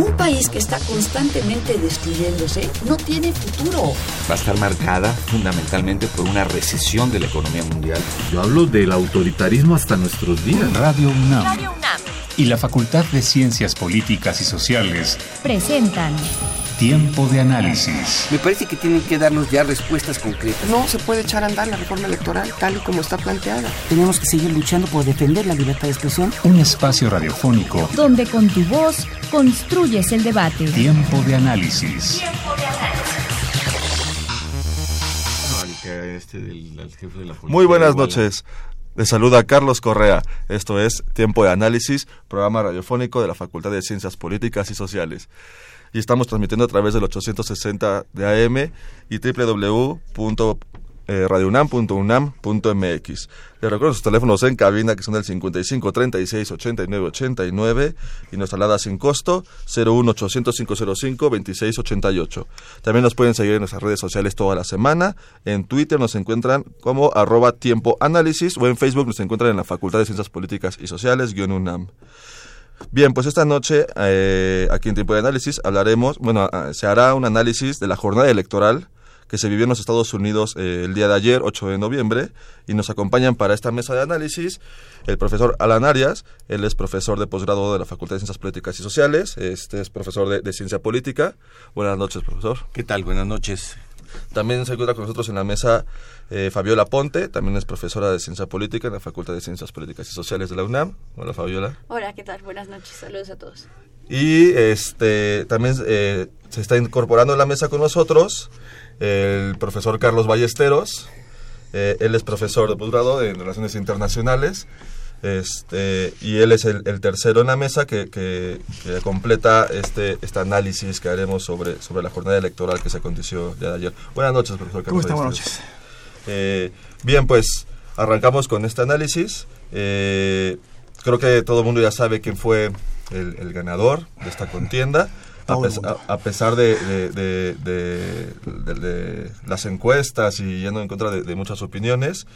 Un país que está constantemente destruyéndose no tiene futuro. Va a estar marcada fundamentalmente por una recesión de la economía mundial. Yo hablo del autoritarismo hasta nuestros días. Radio UNAM. Radio UNAM. Y la Facultad de Ciencias Políticas y Sociales presentan Tiempo de análisis. Me parece que tienen que darnos ya respuestas concretas. No se puede echar a andar la reforma electoral tal y como está planteada. Tenemos que seguir luchando por defender la libertad de expresión. Un espacio radiofónico donde con tu voz construyes el debate. Tiempo de análisis. Tiempo de análisis. Muy buenas noches. Les saluda Carlos Correa. Esto es Tiempo de Análisis, programa radiofónico de la Facultad de Ciencias Políticas y Sociales y estamos transmitiendo a través del 860 de AM y www.radiounam.unam.mx. Les recuerdo sus teléfonos en cabina que son el 55 36 89 89 y nuestra alada sin costo 01 800 505 26 88. También nos pueden seguir en nuestras redes sociales toda la semana. En Twitter nos encuentran como arroba tiempo o en Facebook nos encuentran en la Facultad de Ciencias Políticas y Sociales guion UNAM. Bien, pues esta noche, eh, aquí en Tiempo de Análisis, hablaremos, bueno, ah, se hará un análisis de la jornada electoral que se vivió en los Estados Unidos eh, el día de ayer, 8 de noviembre, y nos acompañan para esta mesa de análisis el profesor Alan Arias, él es profesor de posgrado de la Facultad de Ciencias Políticas y Sociales, este es profesor de, de Ciencia Política. Buenas noches, profesor. ¿Qué tal? Buenas noches. También se encuentra con nosotros en la mesa eh, Fabiola Ponte, también es profesora de Ciencia Política en la Facultad de Ciencias Políticas y Sociales de la UNAM. Hola Fabiola. Hola, ¿qué tal? Buenas noches, saludos a todos. Y este también eh, se está incorporando en la mesa con nosotros el profesor Carlos Ballesteros. Eh, él es profesor de posgrado en Relaciones Internacionales este, y él es el, tercero en la mesa que, que, completa este, este análisis que haremos sobre, sobre la jornada electoral que se aconteció de ayer. Buenas noches, profesor Carlos. ¿Cómo Buenas noches. Eh, bien, pues arrancamos con este análisis. Eh, creo que todo el mundo ya sabe quién fue el, ganador de esta contienda. A, pesar de, de, de, las encuestas y yendo en contra de, muchas opiniones,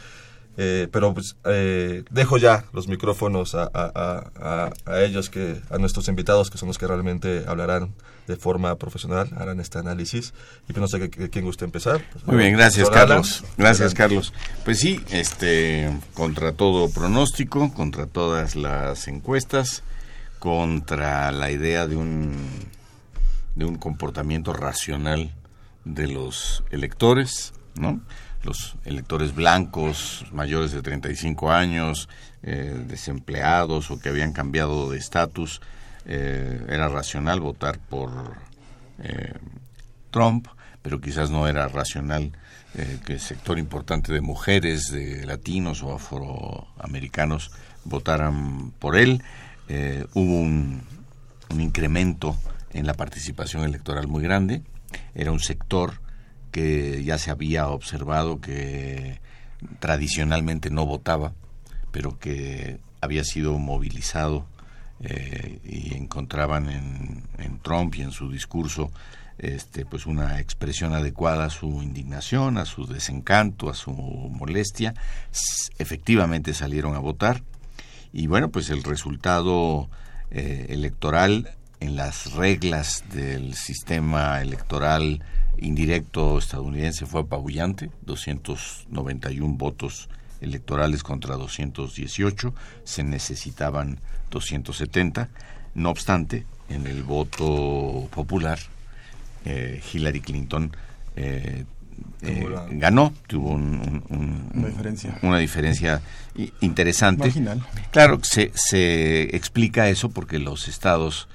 eh, pero pues, eh, dejo ya los micrófonos a, a, a, ellos, que a nuestros invitados, que son los que realmente hablarán de forma profesional, harán este análisis. Y pues no sé quién gusta empezar. Muy bien, gracias Carlos. Gracias Carlos. Pues sí, este, contra todo pronóstico, contra todas las encuestas, contra la idea de un, de un comportamiento racional de los electores, ¿no? Los electores blancos mayores de 35 años, eh, desempleados o que habían cambiado de estatus, eh, era racional votar por eh, Trump, pero quizás no era racional que el sector importante de mujeres, de latinos o afroamericanos votaran por él. hubo un, un incremento en la participación electoral muy grande. Era un sector que ya se había observado que tradicionalmente no votaba, pero que había sido movilizado eh, y encontraban en, Trump y en su discurso este, pues una expresión adecuada a su indignación, a su desencanto, a su molestia. Efectivamente salieron a votar y bueno, pues el resultado eh, electoral en las reglas del sistema electoral indirecto estadounidense fue apabullante, 291 votos electorales contra 218, se necesitaban 270. No obstante, en el voto popular, eh, Hillary Clinton eh, eh, ganó, tuvo una diferencia, una diferencia interesante. Claro, se, se explica eso porque los estados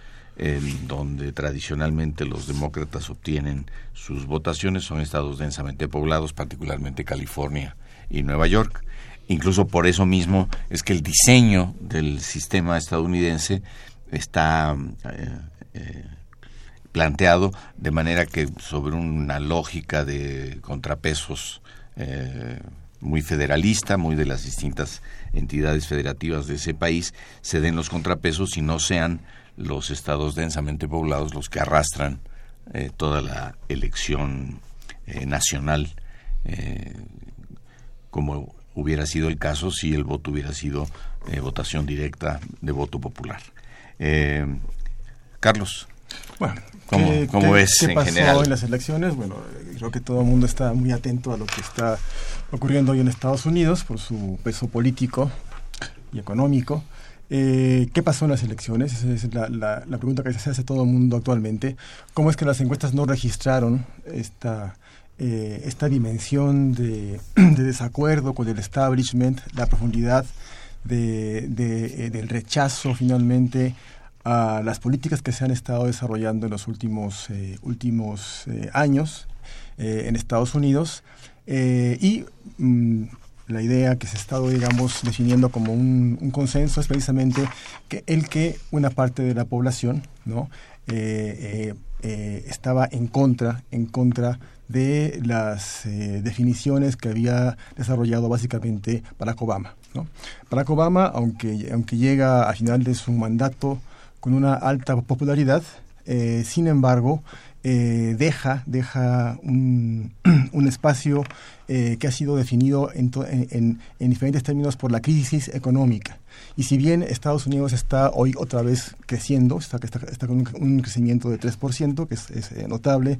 en donde tradicionalmente los demócratas obtienen sus votaciones son estados densamente poblados, particularmente California y Nueva York. Incluso por eso mismo es que el diseño del sistema estadounidense está eh, eh, planteado de manera que sobre una lógica de contrapesos eh, muy federalista, muy de las distintas entidades federativas de ese país, se den los contrapesos y no sean los estados densamente poblados los que arrastran eh, toda la elección eh, nacional, eh, como hubiera sido el caso si el voto hubiera sido votación directa de voto popular. Carlos. Bueno, ¿Cómo, ¿qué, cómo qué- es qué en pasó general? en las elecciones? Bueno, eh, creo que todo el mundo está muy atento a lo que está ocurriendo hoy en Estados Unidos por su peso político y económico. Eh, ¿Qué pasó en las elecciones? Esa es la, la- pregunta que se hace todo el mundo actualmente. ¿Cómo es que las encuestas no registraron esta, eh, esta dimensión de, de desacuerdo con el establishment, la profundidad eh, del rechazo finalmente a las políticas que se han estado desarrollando en los últimos, últimos años en Estados Unidos y mm, la idea que se ha estado, digamos, definiendo como un, consenso es precisamente el que una parte de la población, ¿no? Eh, eh, eh, estaba en contra, en contra de las definiciones que había desarrollado básicamente Barack Obama. ¿no? Barack Obama, aunque, aunque llega a final de su mandato con una alta popularidad, sin embargo, eh, deja, deja un, un espacio eh, que ha sido definido en, en- en- en diferentes términos por la crisis económica. Y si bien Estados Unidos está hoy otra vez creciendo, está, está, con un, crecimiento de 3%, que es, eh, notable,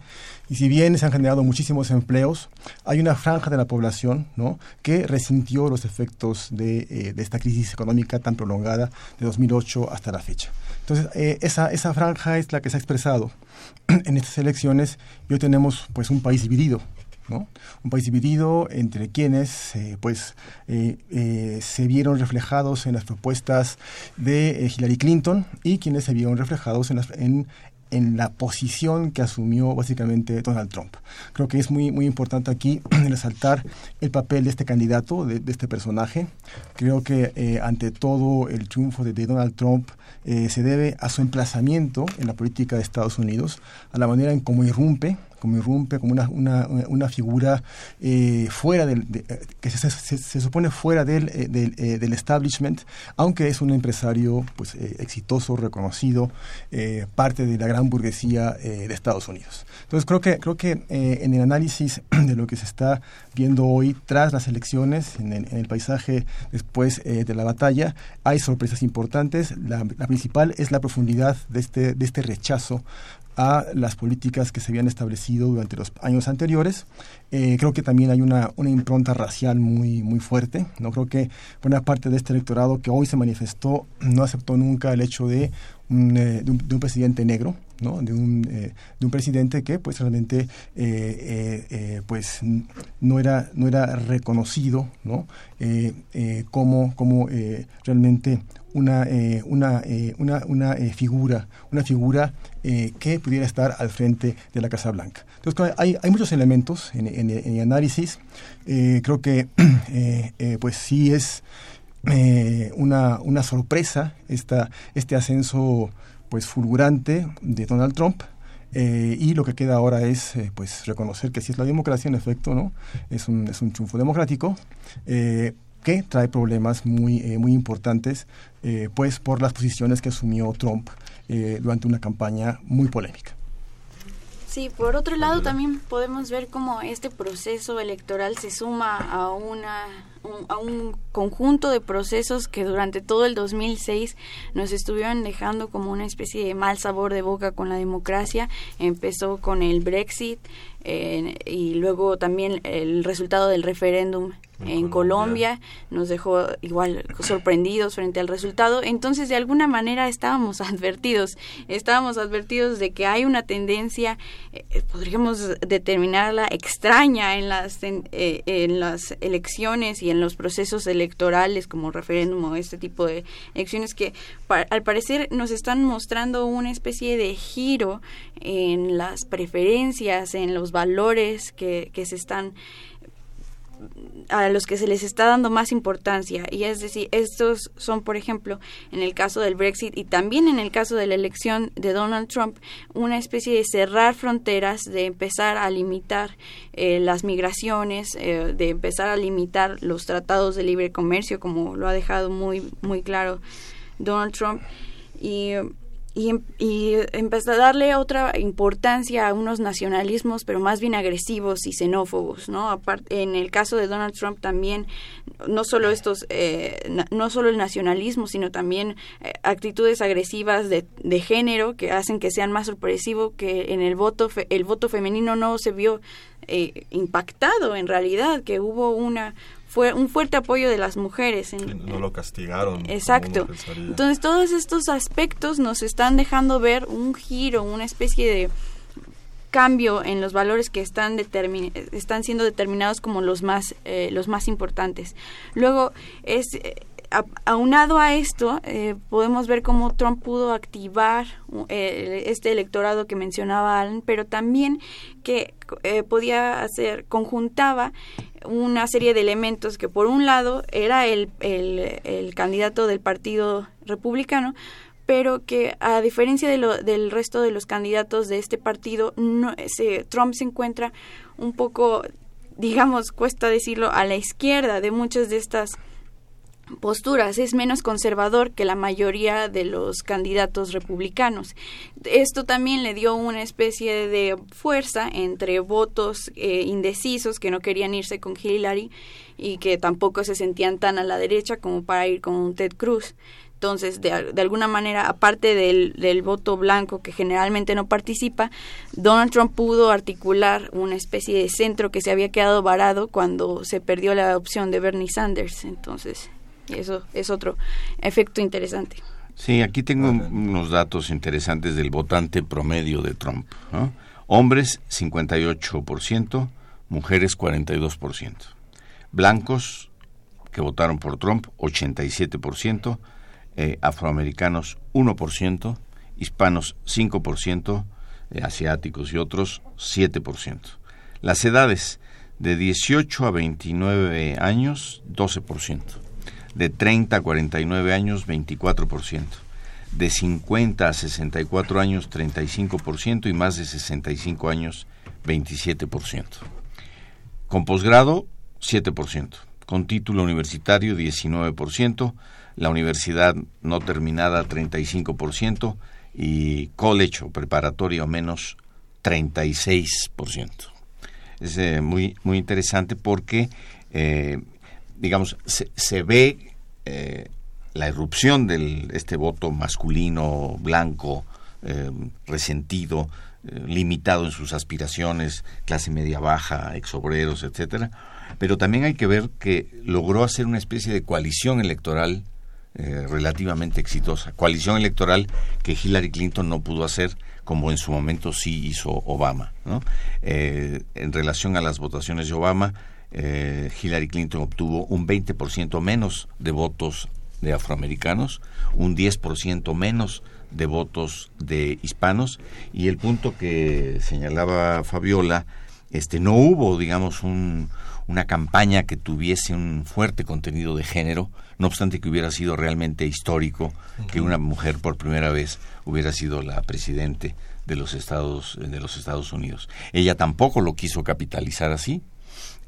y si bien se han generado muchísimos empleos, hay una franja de la población ¿no? que resintió los efectos de, eh, de esta crisis económica tan prolongada de 2008 hasta la fecha. Entonces, esa, esa franja es la que se ha expresado en estas elecciones y hoy tenemos pues un país dividido. ¿no? Un país dividido entre quienes eh, pues, eh, eh, se vieron reflejados en las propuestas de Hillary Clinton y quienes se vieron reflejados en, las- en, en la posición que asumió básicamente Donald Trump. Creo que es muy, muy importante aquí resaltar el papel de este candidato, de, este personaje. Creo que eh, ante todo el triunfo de, de Donald Trump eh, se debe a su emplazamiento en la política de Estados Unidos, a la manera en cómo irrumpe como irrumpe como una, una, una figura eh, fuera del, de- que se, se- supone fuera del, eh, eh, del establishment, aunque es un empresario pues eh, exitoso, reconocido, parte de la gran burguesía de Estados Unidos. Entonces creo que creo que en el análisis de lo que se está viendo hoy tras las elecciones, en el, paisaje después de la batalla, hay sorpresas importantes. La, la principal es la profundidad de este, de este rechazo a las políticas que se habían establecido durante los años anteriores. Eh, creo que también hay una, una impronta racial muy, muy fuerte. No creo que buena parte de este electorado que hoy se manifestó no aceptó nunca el hecho de un, eh, de un, de un presidente negro. ¿no? De, un, eh, de un presidente que pues realmente pues no era no era reconocido ¿no? Como como realmente una eh, una eh, una, una eh, figura una figura eh, que pudiera estar al frente de la Casa Blanca. Entonces hay, hay muchos elementos en, el análisis creo que pues sí es una, una sorpresa esta, este ascenso pues fulgurante de Donald Trump y lo que queda ahora es pues reconocer que sí es la democracia en efecto no es un, es un triunfo democrático que trae problemas muy eh, muy importantes eh, pues por las posiciones que asumió Trump eh, durante una campaña muy polémica Sí, por otro lado también podemos ver cómo este proceso electoral se suma a una un- a un conjunto de procesos que durante todo el 2006 nos estuvieron dejando como una especie de mal sabor de boca con la democracia. Empezó con el Brexit eh, y luego también el resultado del referéndum en, Colombia. nos dejó igual sorprendidos frente al resultado. Entonces, de alguna manera estábamos advertidos, estábamos advertidos de que hay una tendencia, eh, podríamos determinarla extraña en las en, eh, en las elecciones y en los procesos electorales como referéndum o este tipo de elecciones que pa- al parecer nos están mostrando una especie de giro en las preferencias, en los valores que, que se están a los que se les está dando más importancia. Y es decir estos son por ejemplo en el caso del Brexit y también en el caso de la elección de Donald Trump una especie de cerrar fronteras de empezar a limitar eh, las migraciones eh, de empezar a limitar los tratados de libre comercio como lo ha dejado muy muy claro Donald Trump. Y y, y empezó a darle otra importancia a unos nacionalismos, pero más bien agresivos y xenófobos, ¿no? Aparte, en el caso de Donald Trump también, no solo estos, eh, no solo el nacionalismo, sino también eh, actitudes agresivas de, género que hacen que sean más sorpresivo que en el voto, el voto femenino no se vio eh, impactado en realidad, que hubo una fue un fuerte apoyo de las mujeres. En, no lo castigaron. Exacto. Entonces todos estos aspectos nos están dejando ver un giro, una especie de cambio en los valores que están están siendo determinados como los más eh, los más importantes. Luego es aunado a esto, eh, podemos ver cómo Trump pudo activar eh, este electorado que mencionaba Alan, pero también que eh, podía hacer, conjuntaba una serie de elementos que por un lado era el, el, candidato del Partido Republicano, pero que a diferencia de lo, del resto de los candidatos de este partido, no, Trump se encuentra un poco, digamos, cuesta decirlo, a la izquierda de muchas de estas posturas, es menos conservador que la mayoría de los candidatos republicanos. Esto también le dio una especie de fuerza entre votos eh, indecisos que no querían irse con Hillary y que tampoco se sentían tan a la derecha como para ir con Ted Cruz. Entonces, de, alguna manera, aparte del, del, voto blanco que generalmente no participa, Donald Trump pudo articular una especie de centro que se había quedado varado cuando se perdió la opción de Bernie Sanders. Entonces, eso es otro efecto interesante. Sí, aquí tengo unos datos interesantes del votante promedio de Trump. Hombres 58%, mujeres 42%. Blancos que votaron por Trump 87%, eh, afroamericanos 1%, hispanos 5%, eh, asiáticos y otros 7%. Las edades de 18 a 29 años 12% de 30 a 49 años 24%, de 50 a 64 años 35% y más de 65 años 27%. Con posgrado 7%, con título universitario 19%, la universidad no terminada 35% y college o preparatorio menos 36%. Es eh, muy, muy interesante porque eh, digamos, se, ve eh, la irrupción de este voto masculino, blanco, eh, resentido, eh, limitado en sus aspiraciones, clase media baja, exobreros, etcétera, pero también hay que ver que logró hacer una especie de coalición electoral relativamente exitosa, coalición electoral que Hillary Clinton no pudo hacer como en su momento sí hizo Obama. en relación a las votaciones de Obama, eh, Hillary Clinton obtuvo un 20% menos de votos de afroamericanos, un 10% menos de votos de hispanos y el punto que señalaba Fabiola, este no hubo, digamos, una campaña que tuviese un fuerte contenido de género, no obstante que hubiera sido realmente histórico que una mujer por primera vez hubiera sido la presidente de los Estados de los Estados Unidos. Ella tampoco lo quiso capitalizar así,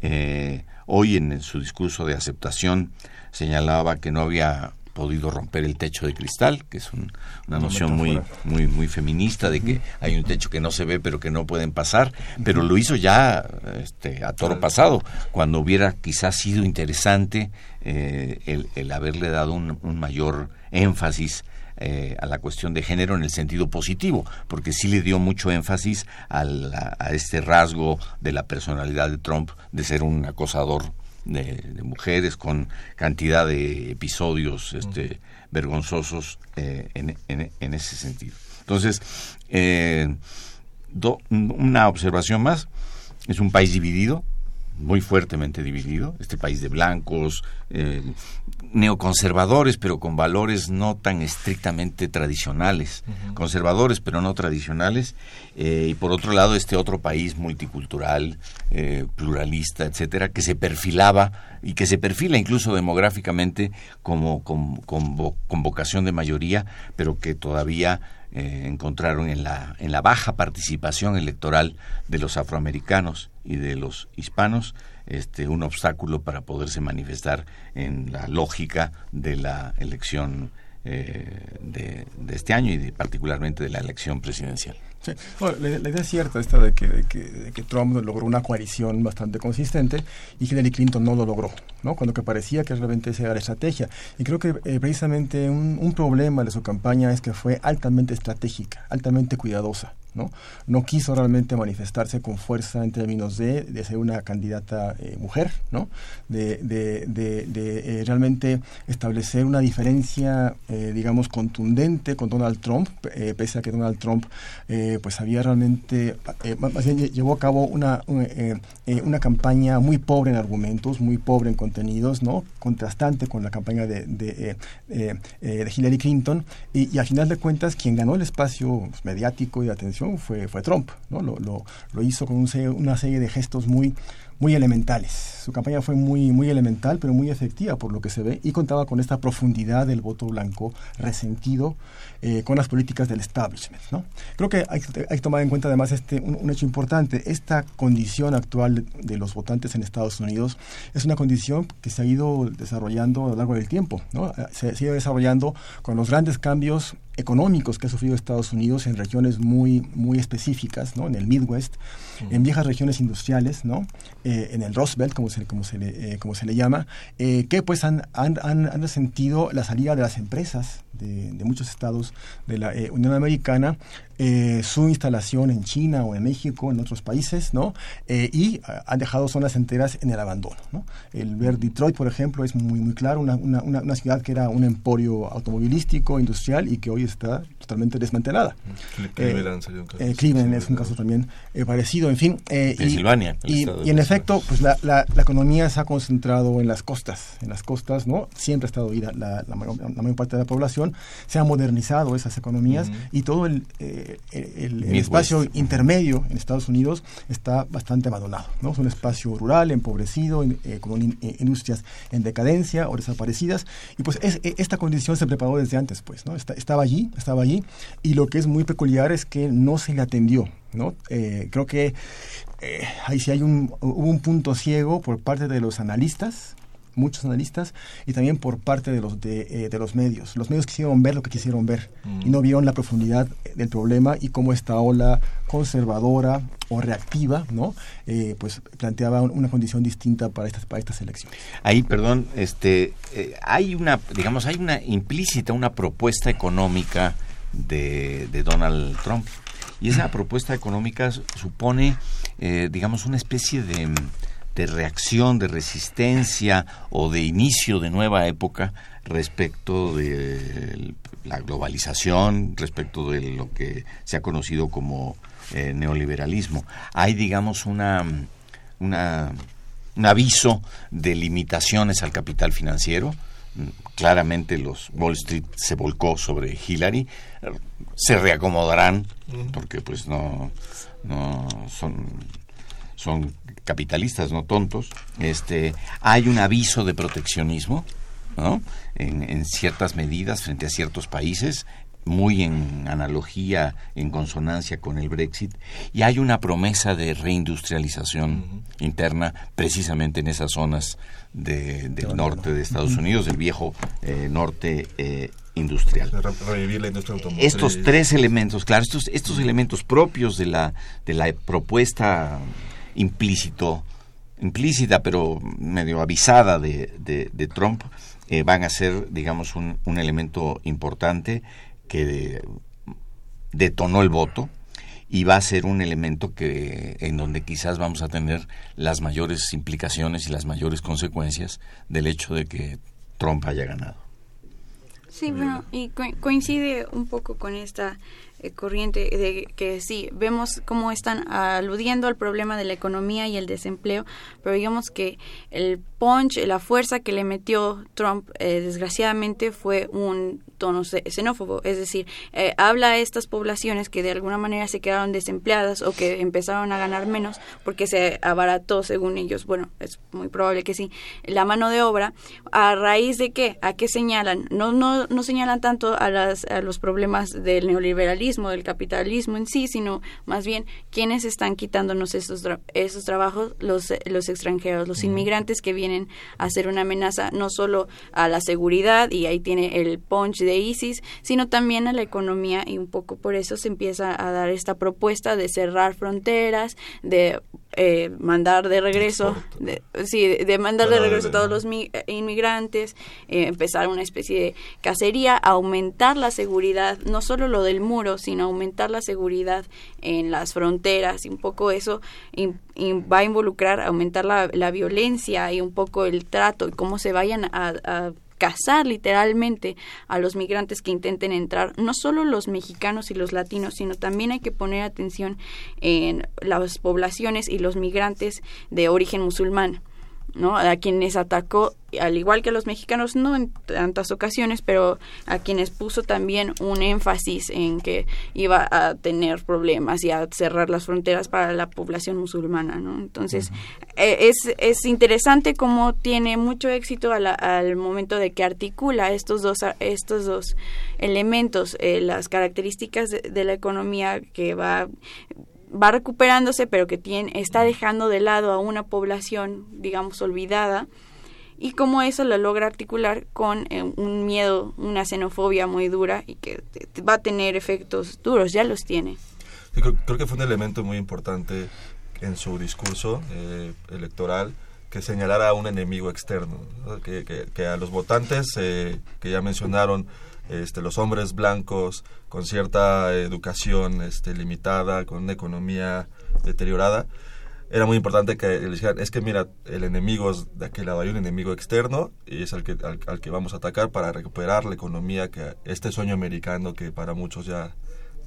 eh, hoy en, su discurso de aceptación señalaba que no había podido romper el techo de cristal, que es una noción muy, muy, muy feminista de que hay un techo que no se ve pero que no pueden pasar, pero lo hizo ya este, a toro pasado, cuando hubiera quizás sido interesante eh, el, el, haberle dado un, un mayor énfasis eh, a la cuestión de género en el sentido positivo, porque sí le dio mucho énfasis a, este rasgo de la personalidad de Trump de ser un acosador de, mujeres con cantidad de episodios este, vergonzosos eh, en, ese sentido. Entonces, eh, una observación más, es un país dividido, muy fuertemente dividido, este país de blancos, eh, neoconservadores, pero con valores no tan estrictamente tradicionales, conservadores pero no tradicionales, eh, y por otro lado este otro país multicultural, eh, pluralista, etcétera, que se perfilaba y que se perfila incluso demográficamente como con, con vocación de mayoría, pero que todavía eh, encontraron en la, en la baja participación electoral de los afroamericanos y de los hispanos este, un obstáculo para poderse manifestar en la lógica de la elección de, este año y particularmente de la elección presidencial. Sí. la, idea es cierta esta de que, que, Trump logró una coalición bastante consistente y Hillary Clinton no lo logró, ¿no? Cuando que parecía que realmente esa era la estrategia. Y creo que precisamente un, un problema de su campaña es que fue altamente estratégica, altamente cuidadosa. ¿no? No quiso realmente manifestarse con fuerza en términos de, de ser una candidata eh, mujer, ¿no? De, de, de, eh, realmente establecer una diferencia, eh, digamos, contundente con Donald Trump, pese a que Donald Trump, pues había realmente, más bien llevó a cabo una, una campaña muy pobre en argumentos, muy pobre en contenidos, ¿no? Contrastante con la campaña de, de, Hillary Clinton, y, y, al final de cuentas, quien ganó el espacio mediático y de atención fue, fue Trump, ¿no? Lo, lo, lo hizo con una serie de gestos muy, muy elementales. Su campaña fue muy, muy elemental, pero muy efectiva por lo que se ve, y contaba con esta profundidad del voto blanco resentido eh, con las políticas del establishment. ¿no? Creo que hay, que tomar en cuenta además este, un, hecho importante. Esta condición actual de, los votantes en Estados Unidos es una condición que se ha ido desarrollando a lo largo del tiempo. ¿no? Se, se ha ido desarrollando con los grandes cambios económicos que ha sufrido Estados Unidos en regiones muy, muy específicas, ¿no? en el Midwest, en viejas regiones industriales, ¿no? Eh, en el Rust Belt, como se, como se, le, eh, como se le llama, eh, que pues han, han, han, sentido la salida de las empresas de, de muchos estados de la Unión Americana eh, su instalación en China o en México, en otros países, ¿no? Eh, y ah, han dejado zonas enteras en el abandono, ¿no? El ver Detroit, por ejemplo, es muy, muy claro, una, una, una ciudad que era un emporio automovilístico, industrial y que hoy está totalmente desmantelada. Cleveland, eh, Cleveland es un caso también parecido, en fin. Pensilvania. Y, y, en efecto, pues la, la, la, economía se ha concentrado en las costas, en las costas, ¿no? Siempre ha estado ahí la, la, mayor, parte de la población, se han modernizado esas economías y todo el el, espacio intermedio en Estados Unidos está bastante abandonado. ¿no? Es un espacio rural, empobrecido, eh, con eh, industrias en decadencia o desaparecidas. Y pues es, e, esta condición se preparó desde antes, pues, ¿no? estaba allí, estaba allí. Y lo que es muy peculiar es que no se le atendió. ¿no? Eh, creo que ahí sí hay un, hubo un punto ciego por parte de los analistas muchos analistas y también por parte de los de, eh, los medios. Los medios quisieron ver lo que quisieron ver y no vieron la profundidad del problema y cómo esta ola conservadora o reactiva, ¿no? Eh, pues planteaba una condición distinta para estas para estas elecciones. Ahí, perdón, este, eh, hay una, digamos, hay una implícita una propuesta económica de, de Donald Trump y esa propuesta económica supone, digamos, una especie de de reacción, de resistencia o de inicio de nueva época respecto de la globalización, respecto de lo que se ha conocido como eh, neoliberalismo. Hay, digamos, una, una, un aviso de limitaciones al capital financiero. Claramente los Wall Street se volcó sobre Hillary. Se reacomodarán porque pues no, no son son capitalistas, no tontos, este, hay un aviso de proteccionismo, ¿no? En, ciertas medidas frente a ciertos países, muy en analogía, en consonancia con el Brexit, y hay una promesa de reindustrialización interna precisamente en esas zonas del norte de Estados Unidos, del viejo eh, norte eh, industrial. Revivir la industria Estos tres elementos, claro, estos, estos elementos propios de la, de la propuesta implícito, implícita pero medio avisada de, de, Trump, eh, van a ser, digamos, un, un elemento importante que detonó el voto y va a ser un elemento que en donde quizás vamos a tener las mayores implicaciones y las mayores consecuencias del hecho de que Trump haya ganado. Sí, bueno, y coincide un poco con esta corriente de que sí, vemos cómo están aludiendo al problema de la economía y el desempleo, pero digamos que el punch, la fuerza que le metió Trump, eh, desgraciadamente, fue un tono xenófobo, es decir, eh, habla a estas poblaciones que de alguna manera se quedaron desempleadas o que empezaron a ganar menos porque se abarató, según ellos, bueno, es muy probable que sí, la mano de obra, a raíz de qué, a qué señalan, no, no, no señalan tanto a, las, a los problemas del neoliberalismo, del capitalismo en sí, sino más bien quienes están quitándonos esos, esos trabajos, los, los extranjeros, los inmigrantes que vienen a ser una amenaza no solo a la seguridad, y ahí tiene el punch de ISIS, sino también a la economía y un poco por eso se empieza a dar esta propuesta de cerrar fronteras, de eh, mandar de regreso, de, sí, de mandar de regreso a todos los inmigrantes, eh, empezar una especie de cacería, aumentar la seguridad, no solo lo del muro, sino aumentar la seguridad en las fronteras y un poco eso va a involucrar aumentar la, la, violencia y un poco el trato y cómo se vayan a cazar literalmente a los migrantes que intenten entrar, no solo los mexicanos y los latinos, sino también hay que poner atención en las poblaciones y los migrantes de origen musulmán. ¿No? A quienes atacó, al igual que a los mexicanos, no en tantas ocasiones, pero a quienes puso también un énfasis en que iba a tener problemas y a cerrar las fronteras para la población musulmana, ¿no? Entonces, eh, es, es interesante cómo tiene mucho éxito al momento de que articula estos dos, estos dos elementos, eh, las características de la economía que va va recuperándose, pero que tiene, está dejando de lado a una población, digamos, olvidada, y cómo eso lo logra articular con eh, un miedo, una xenofobia muy dura y que va a tener efectos duros, ya los tiene. creo, que fue un elemento muy importante en su discurso eh, electoral que señalara a un enemigo externo, que, a los votantes eh, que ya mencionaron este, los hombres blancos con cierta educación este, limitada, con una economía deteriorada, era muy importante que le dijeran, es que mira, el enemigo es de aquel lado, hay un enemigo externo y es al que, al, que vamos a atacar para recuperar la economía, que este sueño americano que para muchos ya,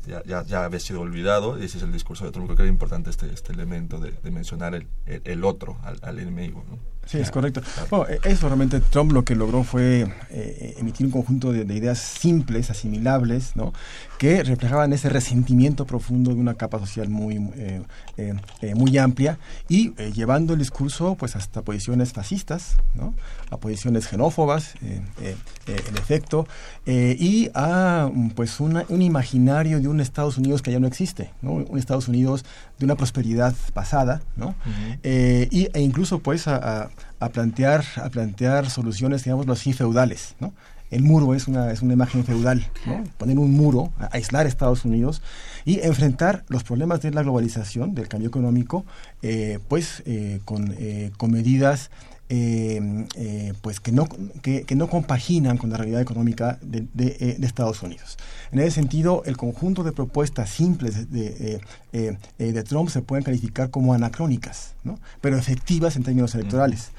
ya, ya, había sido olvidado, y ese es el discurso de Trump, creo que era importante este, este elemento de, mencionar el, el, otro, al, enemigo. Sí, es correcto. Bueno, e-, eso realmente Trump lo que logró fue eh, emitir un conjunto de, ideas simples, asimilables, ¿no? que reflejaban ese resentimiento profundo de una capa social muy, eh, eh, muy amplia y llevando el discurso pues hasta posiciones fascistas, ¿no? a posiciones xenófobas, en efecto, y a pues una, un imaginario de un Estados Unidos que ya no existe, ¿no? un Estados Unidos de una prosperidad pasada, ¿no? y, e incluso pues a a plantear, a plantear soluciones, digamos así, feudales, ¿no? El muro es una, es imagen feudal, ¿no? Poner un muro, aislar a Estados Unidos y enfrentar los problemas de la globalización, del cambio económico, eh, pues eh, con, eh, con medidas eh, eh, pues que no, que, no compaginan con la realidad económica de, eh, de, Estados Unidos. En ese sentido, el conjunto de propuestas simples de, de Trump se pueden calificar como anacrónicas, ¿no? pero efectivas en términos electorales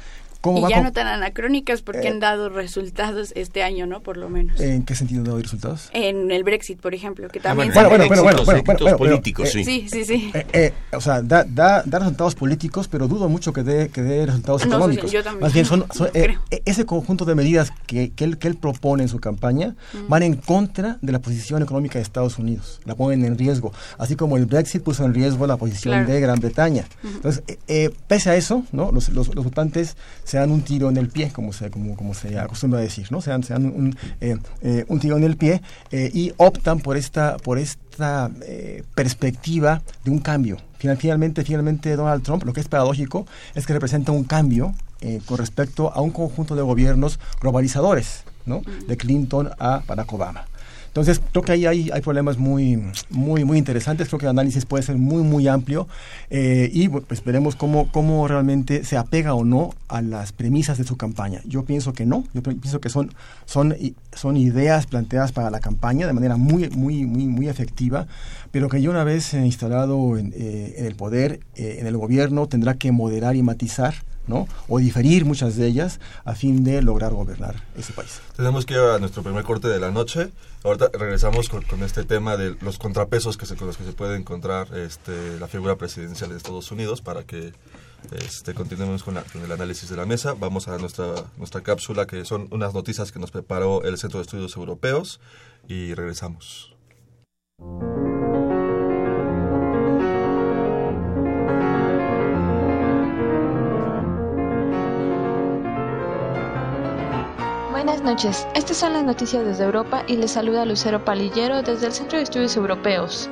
y ya no tan anacrónicas porque han eh, dado resultados este año, ¿no? Por lo menos. ¿En qué sentido han dado resultados? En el Brexit, por ejemplo, que ah, también... bueno, bueno, bueno, bueno, bueno, bueno, políticos, sí. Sí, sí, sí. Eh, eh, o sea, da, da, da, resultados políticos, pero dudo mucho que dé, que dé resultados económicos. yo también. Más bien, son, ese conjunto de medidas que, que, él, que él propone en su campaña van en contra de la posición económica de Estados Unidos. La ponen en riesgo. Así como el Brexit puso en riesgo la posición de Gran Bretaña. Entonces, pese a eso, ¿no? Los, los, los votantes se dan un tiro en el pie, como se, como, como se acostumbra a decir, ¿no? Se dan, un, eh, eh, un tirón en el pie eh, y optan por esta, por esta perspectiva de un cambio. Finalmente, finalmente Donald Trump, lo que es paradójico, es que representa un cambio con respecto a un conjunto de gobiernos globalizadores, ¿no? De Clinton a Barack Obama. Entonces, creo que ahí hay, problemas muy, muy, muy interesantes. Creo que el análisis puede ser muy, muy amplio eh, y pues veremos cómo, cómo realmente se apega o no a las premisas de su campaña. Yo pienso que no. Yo pienso que son, son, son ideas planteadas para la campaña de manera muy, muy, muy, muy efectiva, pero que ya una vez instalado en, eh, el poder, eh, en el gobierno, tendrá que moderar y matizar o diferir muchas de ellas a fin de lograr gobernar ese país. Tenemos que ir a nuestro primer corte de la noche. Ahorita regresamos con, este tema de los contrapesos que se, con los que se puede encontrar este, la figura presidencial de Estados Unidos para que este, continuemos con, con, el análisis de la mesa. Vamos a nuestra, nuestra cápsula que son unas noticias que nos preparó el Centro de Estudios Europeos y regresamos. Noches, estas son las noticias desde Europa y les saluda Lucero Palillero desde el Centro de Estudios Europeos.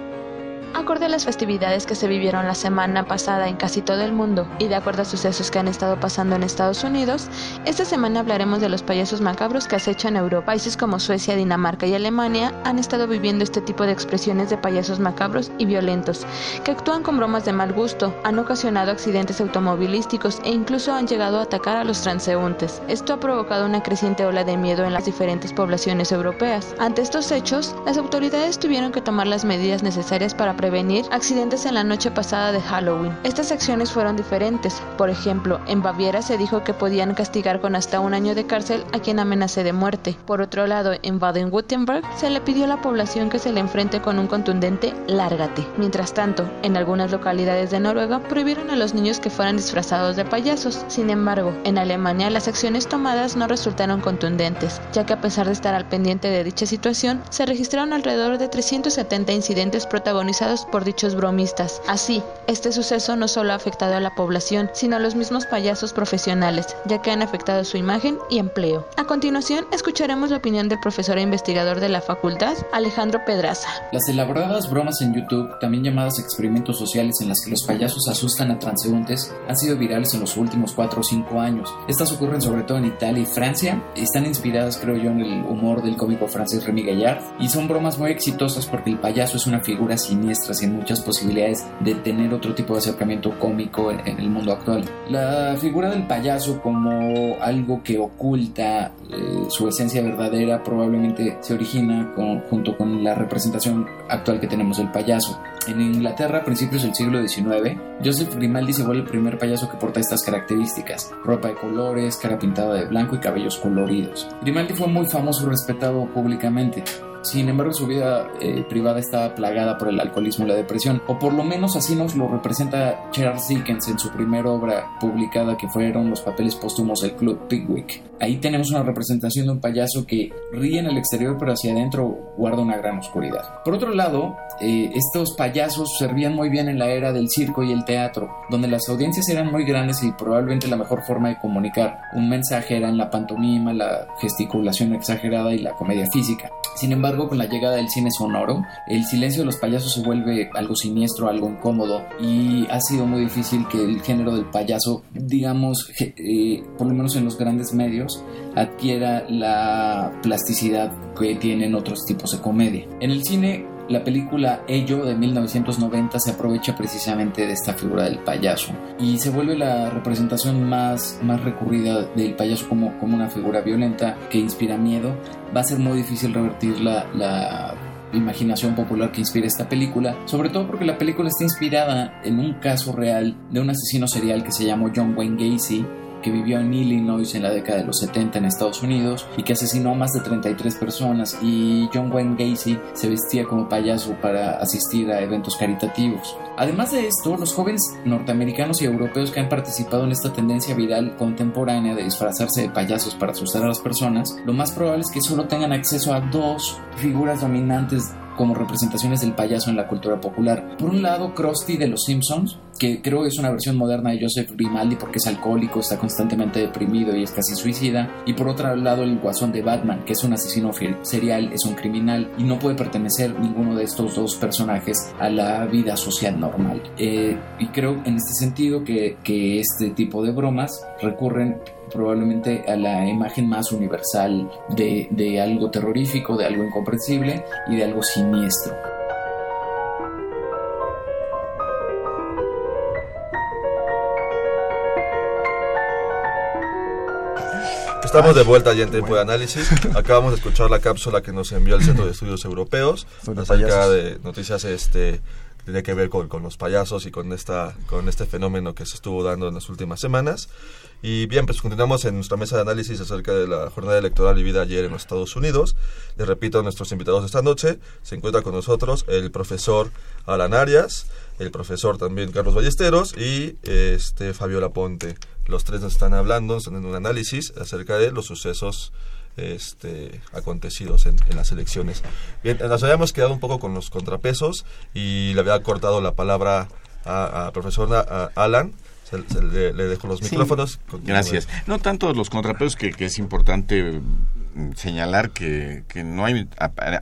Acorde a las festividades que se vivieron la semana pasada en casi todo el mundo y de acuerdo a sucesos que han estado pasando en Estados Unidos, esta semana hablaremos de los payasos macabros que acechan Europa. Países como Suecia, Dinamarca y Alemania han estado viviendo este tipo de expresiones de payasos macabros y violentos, que actúan con bromas de mal gusto, han ocasionado accidentes automovilísticos e incluso han llegado a atacar a los transeúntes. Esto ha provocado una creciente ola de miedo en las diferentes poblaciones europeas. Ante estos hechos, las autoridades tuvieron que tomar las medidas necesarias para prevenir accidentes en la noche pasada de Halloween. Estas acciones fueron diferentes. Por ejemplo, en Baviera se dijo que podían castigar con hasta un año de cárcel a quien amenace de muerte. Por otro lado, en Baden-Württemberg se le pidió a la población que se le enfrente con un contundente lárgate. Mientras tanto, en algunas localidades de Noruega prohibieron a los niños que fueran disfrazados de payasos. Sin embargo, en Alemania las acciones tomadas no resultaron contundentes, ya que a pesar de estar al pendiente de dicha situación, se registraron alrededor de 370 incidentes protagonizados por dichos bromistas. Así, este suceso no solo ha afectado a la población, sino a los mismos payasos profesionales, ya que han afectado su imagen y empleo. A continuación, escucharemos la opinión del profesor e investigador de la facultad, Alejandro Pedraza. Las elaboradas bromas en YouTube, también llamadas experimentos sociales en las que los payasos asustan a transeúntes, han sido virales en los últimos 4 o 5 años. Estas ocurren sobre todo en Italia y Francia, están inspiradas creo yo en el humor del cómico francés Remy Gaillard, y son bromas muy exitosas porque el payaso es una figura siniestra y muchas posibilidades de tener otro tipo de acercamiento cómico en, el mundo actual. La figura del payaso como algo que oculta eh, su esencia verdadera probablemente se origina junto con la representación actual que tenemos del payaso. En Inglaterra, a principios del siglo XIX, Joseph Grimaldi se vuelve el primer payaso que porta estas características: ropa de colores, cara pintada de blanco y cabellos coloridos. Grimaldi fue muy famoso y respetado públicamente. Sin embargo, su vida eh, privada estaba plagada por el alcoholismo y la depresión, o por lo menos así nos lo representa Charles Dickens en su primera obra publicada que fueron los papeles póstumos del Club Pigwick. Ahí tenemos una representación de un payaso que ríe en el exterior pero hacia adentro guarda una gran oscuridad. Por otro lado, eh, estos payasos servían muy bien en la era del circo y el teatro, donde las audiencias eran muy grandes y probablemente la mejor forma de comunicar un mensaje era en la pantomima, la gesticulación exagerada y la comedia física. Sin embargo, con la llegada del cine sonoro, el silencio de los payasos se vuelve algo siniestro, algo incómodo y ha sido muy difícil que el género del payaso, digamos, eh, por lo menos en los grandes medios, adquiera la plasticidad que tienen otros tipos de comedia. En el cine la película Ello de 1990 se aprovecha precisamente de esta figura del payaso y se vuelve la representación más, más recurrida del payaso como, como una figura violenta que inspira miedo. Va a ser muy difícil revertir la, la imaginación popular que inspira esta película, sobre todo porque la película está inspirada en un caso real de un asesino serial que se llamó John Wayne Gacy que vivió en Illinois en la década de los 70 en Estados Unidos y que asesinó a más de 33 personas y John Wayne Gacy se vestía como payaso para asistir a eventos caritativos. Además de esto, los jóvenes norteamericanos y europeos que han participado en esta tendencia viral contemporánea de disfrazarse de payasos para asustar a las personas, lo más probable es que solo tengan acceso a dos figuras dominantes como representaciones del payaso en la cultura popular. Por un lado, Krusty de Los Simpsons, que creo que es una versión moderna de Joseph Grimaldi porque es alcohólico, está constantemente deprimido y es casi suicida. Y por otro lado, el guasón de Batman, que es un asesino serial, es un criminal y no puede pertenecer ninguno de estos dos personajes a la vida social normal. Eh, y creo en este sentido que, que este tipo de bromas recurren probablemente a la imagen más universal de, de algo terrorífico, de algo incomprensible y de algo siniestro. Estamos de vuelta ya en tiempo de análisis. Acabamos de escuchar la cápsula que nos envió el Centro de Estudios Europeos acerca de noticias este tiene que ver con, con, los payasos y con esta con este fenómeno que se estuvo dando en las últimas semanas. Y bien, pues continuamos en nuestra mesa de análisis acerca de la jornada electoral vivida ayer en los Estados Unidos. Les repito, nuestros invitados esta noche se encuentra con nosotros el profesor Alan Arias, el profesor también Carlos Ballesteros y este Fabiola Ponte. Los tres nos están hablando, están en un análisis acerca de los sucesos este, acontecidos en, las elecciones. Bien, nos habíamos quedado un poco con los contrapesos y le había cortado la palabra a, profesor Alan. le, dejo los micrófonos. Gracias. No tanto los contrapesos que, que es importante señalar que, que no hay,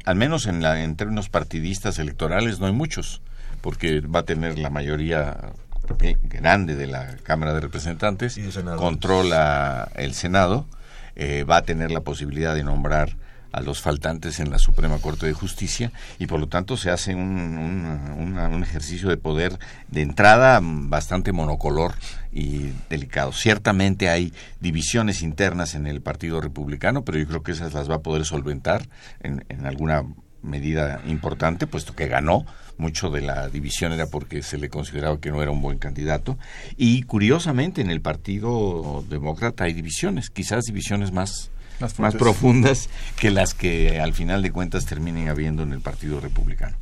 al menos en, la, en términos partidistas electorales, no hay muchos, porque va a tener la mayoría grande de la Cámara de Representantes, controla el Senado, eh, va a tener la posibilidad de nombrar a los faltantes en la Suprema Corte de Justicia y por lo tanto se hace un, un, ejercicio de poder de entrada bastante monocolor y delicado. Ciertamente hay divisiones internas en el Partido Republicano, pero yo creo que esas las va a poder solventar en, en alguna medida importante, puesto que ganó. Mucho de la división era porque se le consideraba que no era un buen candidato. Y curiosamente en el Partido Demócrata hay divisiones, quizás divisiones más más, profundas que las que al final de cuentas terminen habiendo en el Partido Republicano.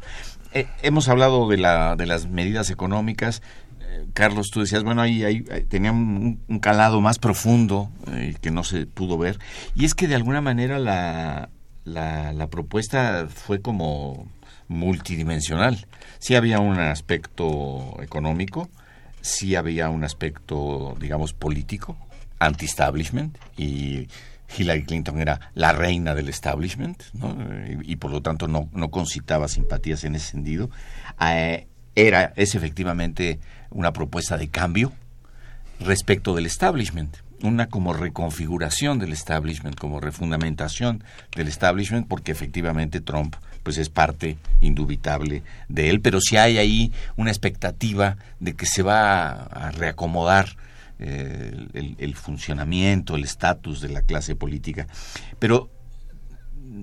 Eh, hemos hablado de, la, de las medidas económicas. Eh, Carlos, tú decías, bueno, ahí, ahí, tenía un, calado más profundo eh, que no se pudo ver. Y es que de alguna manera la, la, la propuesta fue como multidimensional. Sí había un aspecto económico, sí había un aspecto, digamos, político, anti-establishment, y Hillary Clinton era la reina del establishment y, por lo tanto no, no, concitaba simpatías en ese sentido. Eh, era, es efectivamente una propuesta de cambio respecto del establishment, una como reconfiguración del establishment, como refundamentación del establishment, porque efectivamente Trump pues es parte indubitable de él, pero si hay ahí una expectativa de que se va a reacomodar eh, el, funcionamiento, el estatus de la clase política. Pero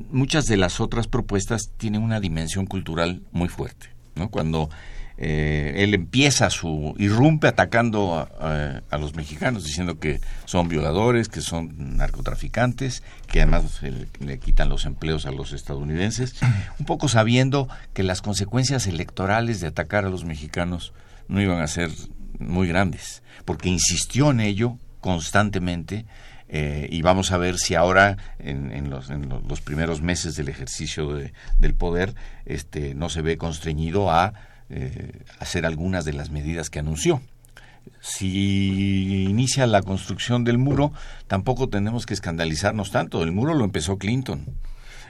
muchas de las otras propuestas tienen una dimensión cultural muy fuerte. ¿no? Cuando eh, él empieza su irrumpe atacando a, los mexicanos diciendo que son violadores, que son narcotraficantes, que además le quitan los empleos a los estadounidenses, un poco sabiendo que las consecuencias electorales de atacar a los mexicanos no iban a ser muy grandes porque insistió en ello constantemente eh, y vamos a ver si ahora en, los, primeros meses del ejercicio del poder este, no se ve constreñido a eh, hacer algunas de las medidas que anunció. Si inicia la construcción del muro, tampoco tenemos que escandalizarnos tanto. El muro lo empezó Clinton.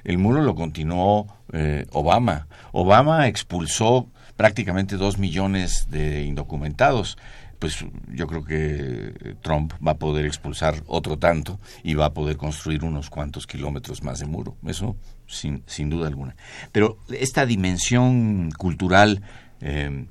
El muro lo continuó eh, Obama. Obama expulsó prácticamente dos millones de indocumentados pues yo creo que Trump va a poder expulsar otro tanto y va a poder construir unos cuantos kilómetros más de muro. Eso sin, sin duda alguna. Pero esta dimensión cultural eh,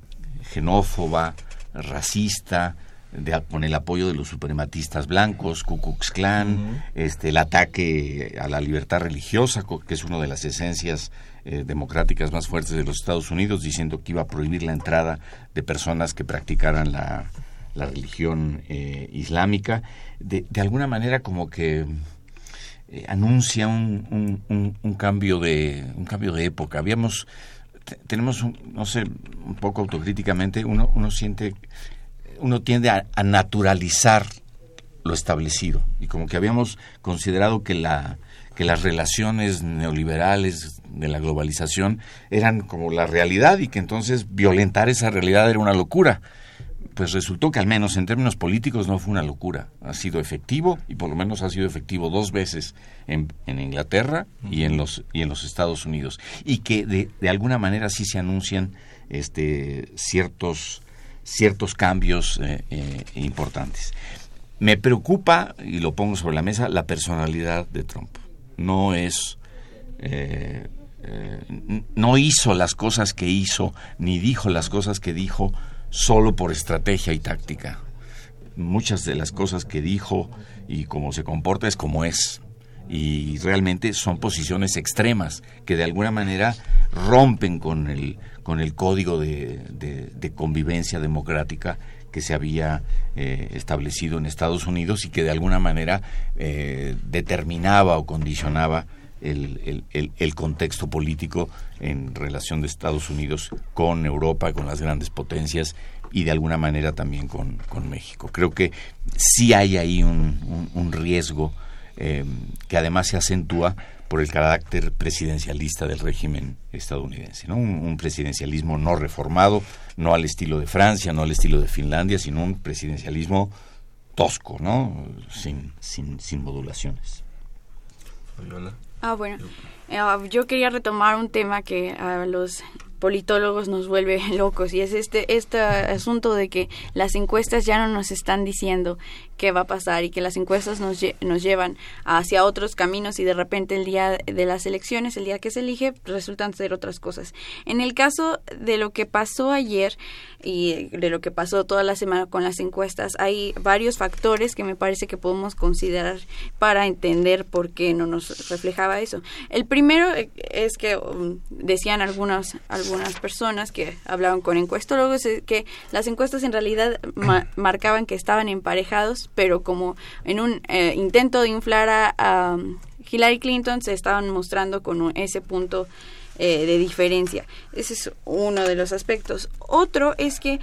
xenófoba, racista, de, con el apoyo de los suprematistas blancos, Ku Klux Klan, este, el ataque a la libertad religiosa, que es una de las esencias eh, democráticas más fuertes de los Estados Unidos, diciendo que iba a prohibir la entrada de personas que practicaran la, religión eh, islámica, de, de, alguna manera como que eh, anuncia un, un, cambio de un cambio de época. Habíamos tenemos no sé un poco autocríticamente uno uno siente uno tiende a, a naturalizar lo establecido y como que habíamos considerado que la que las relaciones neoliberales de la globalización eran como la realidad y que entonces violentar esa realidad era una locura. Pues resultó que al menos en términos políticos no fue una locura. Ha sido efectivo y por lo menos ha sido efectivo dos veces en, Inglaterra y en, los, y en los Estados Unidos. Y que de, alguna manera sí se anuncian este, ciertos, ciertos cambios eh, eh, importantes. Me preocupa, y lo pongo sobre la mesa, la personalidad de Trump no es eh, no hizo las cosas que hizo ni dijo las cosas que dijo solo por estrategia y táctica. Muchas de las cosas que dijo y cómo se comporta es como es. Y realmente son posiciones extremas que de alguna manera rompen con el con el código de, convivencia democrática que se había eh, establecido en Estados Unidos y que de alguna manera eh, determinaba o condicionaba el, el, contexto político en relación de Estados Unidos con Europa, con las grandes potencias y de alguna manera también con, con México. Creo que sí hay ahí un, un, riesgo eh, que además se acentúa por el carácter presidencialista del régimen estadounidense, ¿no? Un, presidencialismo no reformado, no al estilo de Francia, no al estilo de Finlandia, sino un presidencialismo tosco, ¿no? Sin, sin, sin modulaciones. Ah, bueno. Eh, yo quería retomar un tema que a los politólogos nos vuelve locos y es este este asunto de que las encuestas ya no nos están diciendo qué va a pasar y que las encuestas nos, nos llevan hacia otros caminos y de repente el día de las elecciones, el día que se elige, resultan ser otras cosas. En el caso de lo que pasó ayer y de lo que pasó toda la semana con las encuestas, hay varios factores que me parece que podemos considerar para entender por qué no nos reflejaba eso. El primero eh, es que um, decían algunas algunas personas que hablaban con encuestólogos eh, que las encuestas en realidad marcaban que estaban emparejados, pero como en un eh, intento de inflar a, Hillary Clinton se estaban mostrando con ese punto eh, de diferencia. Ese es uno de los aspectos. Otro es que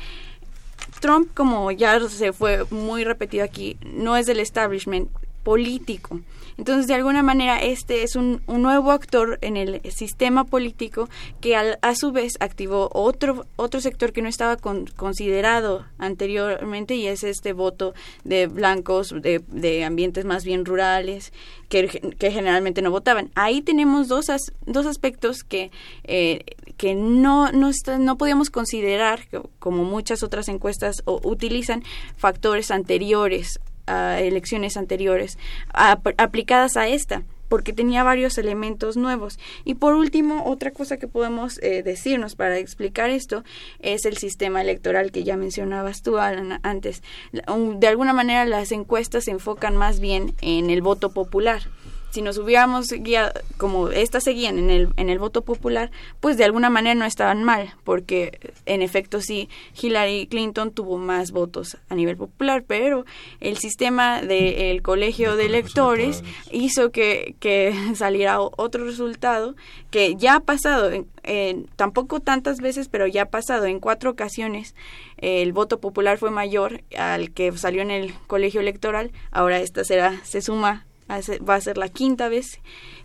Trump, como ya se fue muy repetido aquí, no es del establishment político. Entonces, de alguna manera, este es un, nuevo actor en el sistema político que a su vez activó otro, otro sector que no estaba considerado anteriormente y es este voto de blancos, de, ambientes más bien rurales, que, generalmente no votaban. Ahí tenemos dos, dos aspectos que, eh, que no, no, no podíamos considerar, como muchas otras encuestas utilizan, factores anteriores a elecciones anteriores aplicadas a esta porque tenía varios elementos nuevos. Y por último, otra cosa que podemos eh, decirnos para explicar esto es el sistema electoral que ya mencionabas tú antes. De alguna manera las encuestas se enfocan más bien en el voto popular si nos hubiéramos guiado, como estas seguían en el, en el voto popular, pues de alguna manera no estaban mal, porque en efecto sí, Hillary Clinton tuvo más votos a nivel popular, pero el sistema del colegio de electores hizo que, que saliera otro resultado que ya ha pasado, tampoco tantas veces, pero ya ha pasado en cuatro ocasiones. el voto popular fue mayor al que salió en el colegio electoral. Ahora esta será, se suma va a ser la quinta vez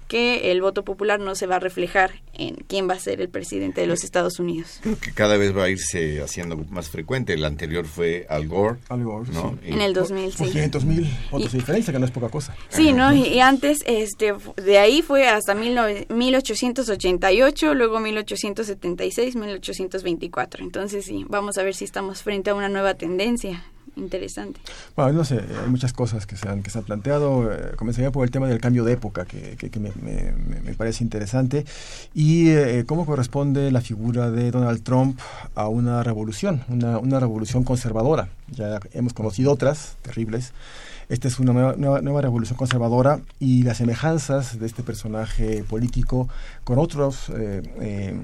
que el voto popular no se va a reflejar en quién va a ser el presidente de los Estados Unidos. Creo que cada vez va a irse haciendo más frecuente. El anterior fue Al Gore. Al Gore, ¿no? En el 2006. Por 500 mil votos de diferencia, que no es poca cosa. Sí, ¿no? Y, antes, este, de ahí fue hasta 1888, luego 1876, 1824. Entonces, sí, vamos a ver si estamos frente a una nueva tendencia interesante. Bueno, no sé, hay muchas cosas que se han, que se han planteado. Eh, comenzaría por el tema del cambio de época, que, que, me, me, parece interesante, y eh, cómo corresponde la figura de Donald Trump a una revolución, una, una revolución conservadora. Ya hemos conocido otras terribles. Esta es una nueva, nueva, revolución conservadora y las semejanzas de este personaje político con otros eh, eh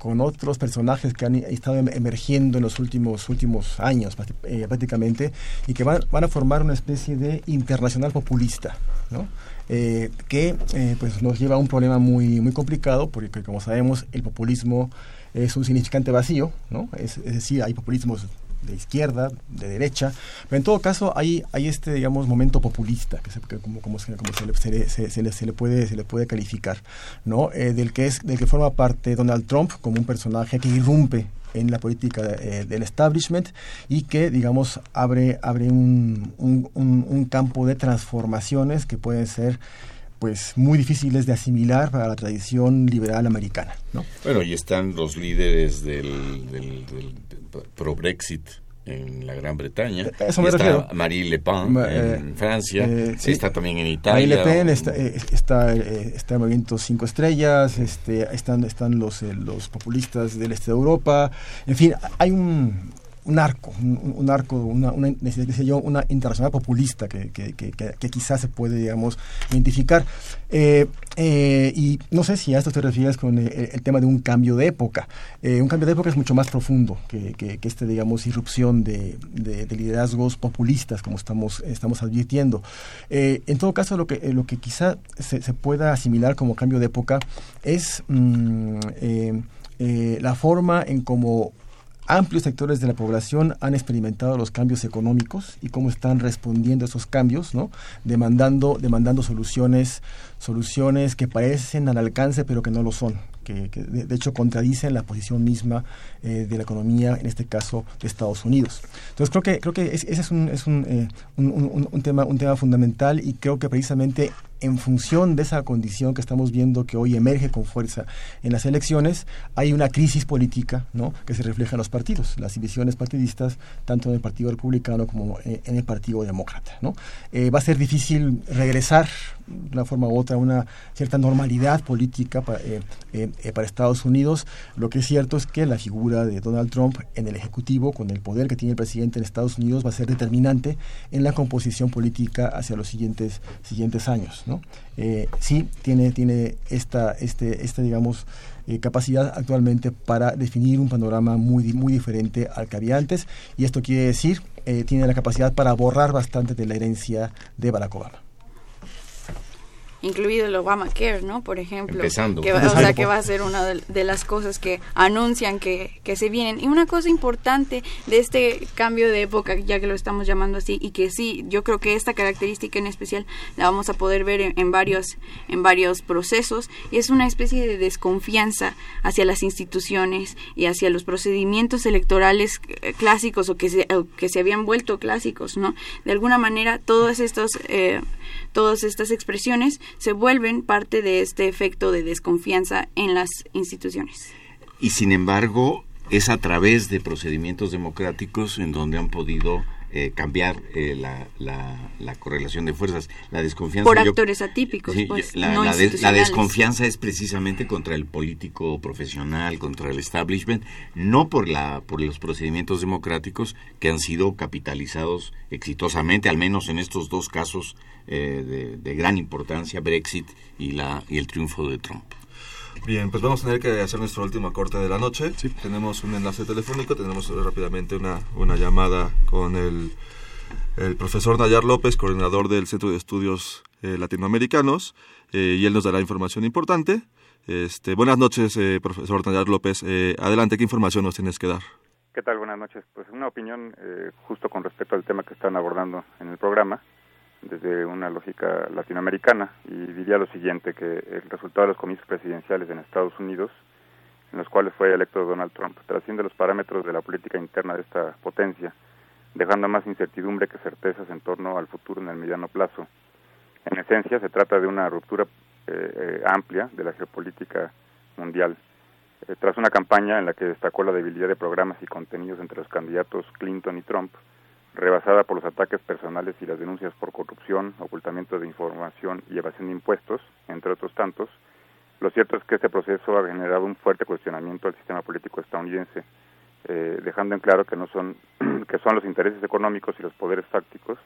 con otros personajes que han estado em, emergiendo en los últimos últimos años eh, prácticamente y que van, van, a formar una especie de internacional populista ¿no? Eh, que eh, pues nos lleva a un problema muy muy complicado porque como sabemos el populismo es un significante vacío no es, es decir hay populismos de izquierda, de derecha, pero en todo caso hay, hay este, digamos, momento populista, que, se, como, como, se, como se, le, se, le, se, le, puede, se le puede calificar, ¿no? Eh, del, que es, del que forma parte Donald Trump como un personaje que irrumpe en la política eh, del establishment y que, digamos, abre, abre un, un, un, campo de transformaciones que pueden ser pues muy difíciles de asimilar para la tradición liberal americana. ¿no? Bueno, y están los líderes del, del pro-Brexit en la Gran Bretaña. Eh, eso me está refiero. Marie Le Pen en eh, Francia. Eh, sí. Está también en Italia. Marie Le Pen está, está, está, el movimiento Cinco Estrellas, este, están, están los, los populistas del este de Europa. En fin, hay un, un arco, un, arco, una, una, yo, una internacional populista que, que, que, que, quizás se puede, digamos, identificar. Eh, eh, y no sé si a esto te refieres con el, tema de un cambio de época. Eh, un cambio de época es mucho más profundo que, que, esta, digamos, irrupción de, de, liderazgos populistas, como estamos, estamos advirtiendo. en todo caso, lo que, lo que quizá se, se pueda asimilar como cambio de época es mm, la forma en cómo amplios sectores de la población han experimentado los cambios económicos y cómo están respondiendo a esos cambios, ¿no? demandando, demandando soluciones, soluciones que parecen al alcance pero que no lo son, que, de, hecho contradicen la posición misma eh, de la economía, en este caso de Estados Unidos. Entonces creo que, creo que ese es, un, es eh, un, un, tema, un tema fundamental y creo que precisamente en función de esa condición que estamos viendo que hoy emerge con fuerza en las elecciones, hay una crisis política ¿no? que se refleja en los partidos, las divisiones partidistas, tanto en el Partido Republicano como en el Partido Demócrata. ¿no? va a ser difícil regresar de una forma u otra una cierta normalidad política para, para Estados Unidos. Lo que es cierto es que la figura de Donald Trump en el Ejecutivo, con el poder que tiene el presidente en Estados Unidos, va a ser determinante en la composición política hacia los siguientes, siguientes años. Eh, sí, tiene, tiene esta, este, esta digamos, eh, capacidad actualmente para definir un panorama muy, muy diferente al que había antes, y esto quiere decir, eh, tiene la capacidad para borrar bastante de la herencia de Barack Obama incluido el Obamacare, ¿no? Por ejemplo. Empezando. Que, o sea, que va a ser una de, las cosas que anuncian que, que, se vienen. Y una cosa importante de este cambio de época, ya que lo estamos llamando así, y que sí, yo creo que esta característica en especial la vamos a poder ver en, varios, en varios procesos, y es una especie de desconfianza hacia las instituciones y hacia los procedimientos electorales eh, clásicos o que se, que se habían vuelto clásicos, ¿no? De alguna manera, todos estos... Eh, todas estas expresiones se vuelven parte de este efecto de desconfianza en las instituciones. Y sin embargo, es a través de procedimientos democráticos en donde han podido eh, cambiar eh, la, la, correlación de fuerzas. La desconfianza. Por actores atípicos, pues, la, no la, la, desconfianza es precisamente contra el político profesional, contra el establishment, no por, la, por los procedimientos democráticos que han sido capitalizados exitosamente, al menos en estos dos casos eh, de, gran importancia, Brexit y, la, y el triunfo de Trump. Bien, pues vamos a tener que hacer nuestro último corte de la noche. Tenemos un enlace telefónico, tenemos rápidamente una, una llamada con el, el profesor Nayar López, coordinador del Centro de Estudios eh, Latinoamericanos, eh, y él nos dará información importante. Este, buenas noches, profesor Nayar López. adelante, ¿qué información nos tienes que dar? ¿Qué tal? Buenas noches. Pues una opinión justo con respecto al tema que están abordando en el programa desde una lógica latinoamericana y diría lo siguiente, que el resultado de los comicios presidenciales en Estados Unidos, en los cuales fue electo Donald Trump, trasciende los parámetros de la política interna de esta potencia, dejando más incertidumbre que certezas en torno al futuro en el mediano plazo. En esencia, se trata de una ruptura eh, eh, amplia de la geopolítica mundial. Eh, tras una campaña en la que destacó la debilidad de programas y contenidos entre los candidatos Clinton y Trump, rebasada por los ataques personales y las denuncias por corrupción, ocultamiento de información y evasión de impuestos, entre otros tantos, lo cierto es que este proceso ha generado un fuerte cuestionamiento al sistema político estadounidense, eh, dejando en claro que no son que son los intereses económicos y los poderes fácticos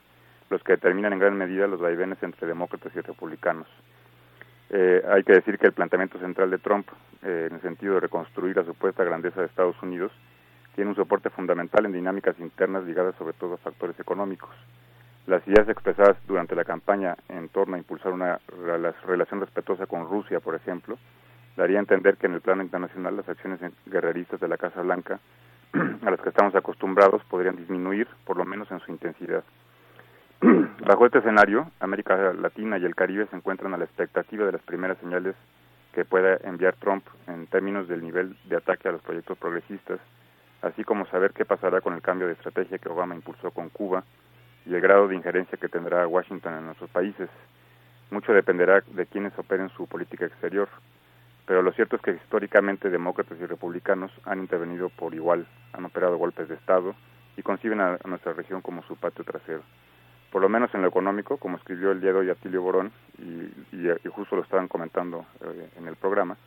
los que determinan en gran medida los vaivenes entre demócratas y republicanos. Eh, hay que decir que el planteamiento central de Trump, eh, en el sentido de reconstruir la supuesta grandeza de Estados Unidos, tiene un soporte fundamental en dinámicas internas ligadas sobre todo a factores económicos. Las ideas expresadas durante la campaña en torno a impulsar una relación respetuosa con Rusia, por ejemplo, daría a entender que en el plano internacional las acciones guerreristas de la Casa Blanca, a las que estamos acostumbrados, podrían disminuir, por lo menos en su intensidad. Bajo este escenario, América Latina y el Caribe se encuentran a la expectativa de las primeras señales que pueda enviar Trump en términos del nivel de ataque a los proyectos progresistas así como saber qué pasará con el cambio de estrategia que Obama impulsó con Cuba y el grado de injerencia que tendrá Washington en nuestros países. Mucho dependerá de quienes operen su política exterior, pero lo cierto es que históricamente demócratas y republicanos han intervenido por igual, han operado golpes de Estado y conciben a, nuestra región como su patio trasero. Por lo menos en lo económico, como escribió el día de hoy Atilio Borón, y, justo lo estaban comentando eh, en el programa,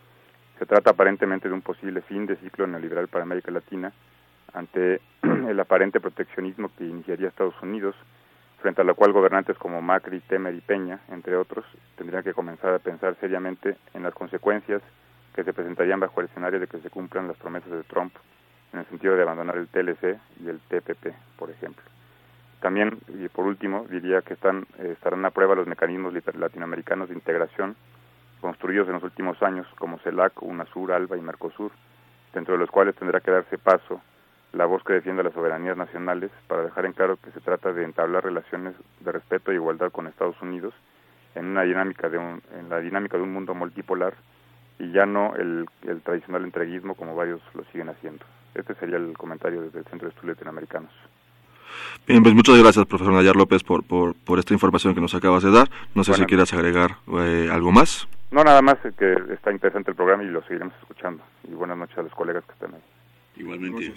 se trata aparentemente de un posible fin de ciclo neoliberal para América Latina ante el aparente proteccionismo que iniciaría Estados Unidos, frente a lo cual gobernantes como Macri, Temer y Peña, entre otros, tendrían que comenzar a pensar seriamente en las consecuencias que se presentarían bajo el escenario de que se cumplan las promesas de Trump en el sentido de abandonar el TLC y el TPP, por ejemplo. También, y por último, diría que están, estarán a prueba los mecanismos latinoamericanos de integración construidos en los últimos años como CELAC, UNASUR, ALBA y Mercosur, dentro de los cuales tendrá que darse paso la voz que defienda las soberanías nacionales para dejar en claro que se trata de entablar relaciones de respeto e igualdad con Estados Unidos en una dinámica de un, en la dinámica de un mundo multipolar y ya no el, el tradicional entreguismo como varios lo siguen haciendo. Este sería el comentario desde el Centro de Estudios Latinoamericanos. Bien, pues muchas gracias, profesor Nayar López, por, por, por esta información que nos acabas de dar. No sé si quieras agregar eh, algo más. No, nada más que está interesante el programa y lo seguiremos escuchando. Y buenas noches a los colegas que están ahí. Igualmente.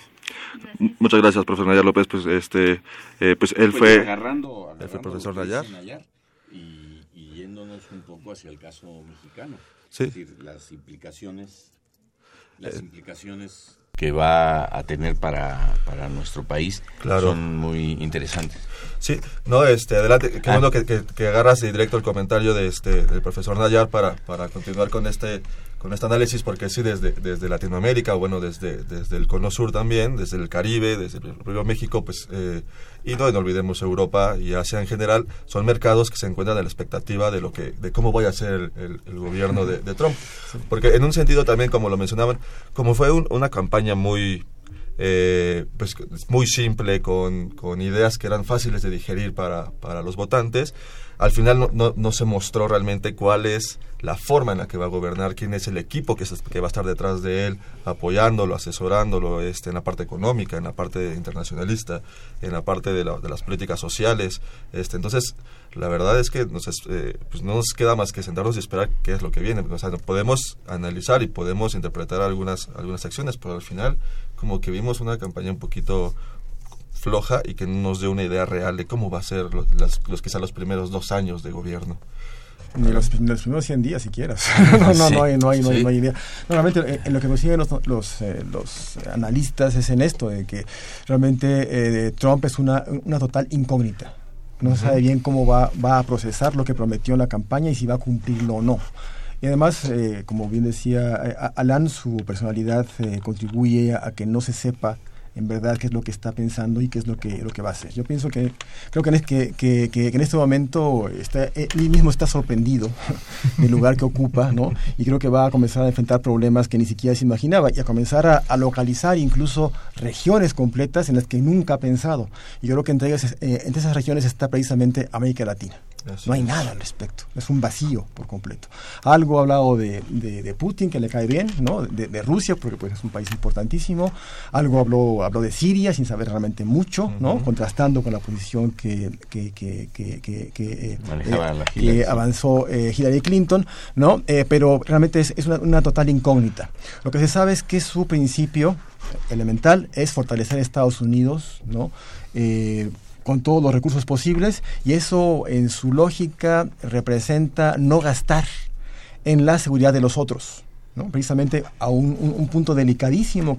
Muchas gracias, profesor Nayar López. Pues, este, eh, pues él pues fue, agarrando, él fue profesor Nayar. y, y, yéndonos un poco hacia el caso mexicano. Sí. Es decir, las implicaciones, las eh. implicaciones que va a tener para, para nuestro país son muy interesantes. Sí, no, este, adelante, qué ah. bueno que, que, agarras directo el comentario de este, del profesor Nayar para, para continuar con este con este análisis porque sí desde, desde Latinoamérica, bueno, desde, desde el Cono Sur también, desde el Caribe, desde el propio México, pues, eh, y no, olvidemos Europa y Asia en general, son mercados que se encuentran en la expectativa de lo que, de cómo vaya a ser el, gobierno de, Trump. Porque en un sentido también, como lo mencionaban, como fue una campaña muy eh, pues muy simple, con, con, ideas que eran fáciles de digerir para, para los votantes, al final no, no, no, se mostró realmente cuál es la forma en la que va a gobernar, quién es el equipo que, que va a estar detrás de él, apoyándolo, asesorándolo este, en la parte económica, en la parte internacionalista, en la parte de, de las políticas sociales. Este, entonces, la verdad es que nos, eh, pues no nos queda más que sentarnos y esperar qué es lo que viene. O sea, podemos analizar y podemos interpretar algunas, algunas acciones, pero al final como que vimos una campaña un poquito floja y que no nos dé una idea real de cómo va a ser los, los quizá los primeros dos años de gobierno. Ni los, primeros 100 días siquiera. no, no, no, hay, no, hay, no, hay, idea. Normalmente en, lo que consiguen los, los, eh, los, analistas es en esto, de que realmente eh, Trump es una, una total incógnita. No sabe bien cómo va, va a procesar lo que prometió en la campaña y si va a cumplirlo o no. Y además, eh, como bien decía Alan, su personalidad contribuye a que no se sepa en verdad qué es lo que está pensando y qué es lo que, lo que va a hacer. Yo pienso que, creo que en, que, que, que en este momento está, él mismo está sorprendido del lugar que ocupa, ¿no? Y creo que va a comenzar a enfrentar problemas que ni siquiera se imaginaba y a comenzar a, localizar incluso regiones completas en las que nunca ha pensado. Y yo creo que entre, ellas, eh, entre esas regiones está precisamente América Latina no hay nada al respecto, es un vacío por completo. Algo ha hablado de, de, Putin, que le cae bien, ¿no? de, Rusia, porque pues, es un país importantísimo. Algo habló, habló de Siria, sin saber realmente mucho, ¿no? contrastando con la posición que, que, que, que, que, eh, avanzó eh, Hillary Clinton, ¿no? Eh, pero realmente es, es una, una, total incógnita. Lo que se sabe es que su principio elemental es fortalecer Estados Unidos, ¿no? Con todos los recursos posibles y eso en su lógica representa no gastar en la seguridad de los otros. ¿no? precisamente a un, punto delicadísimo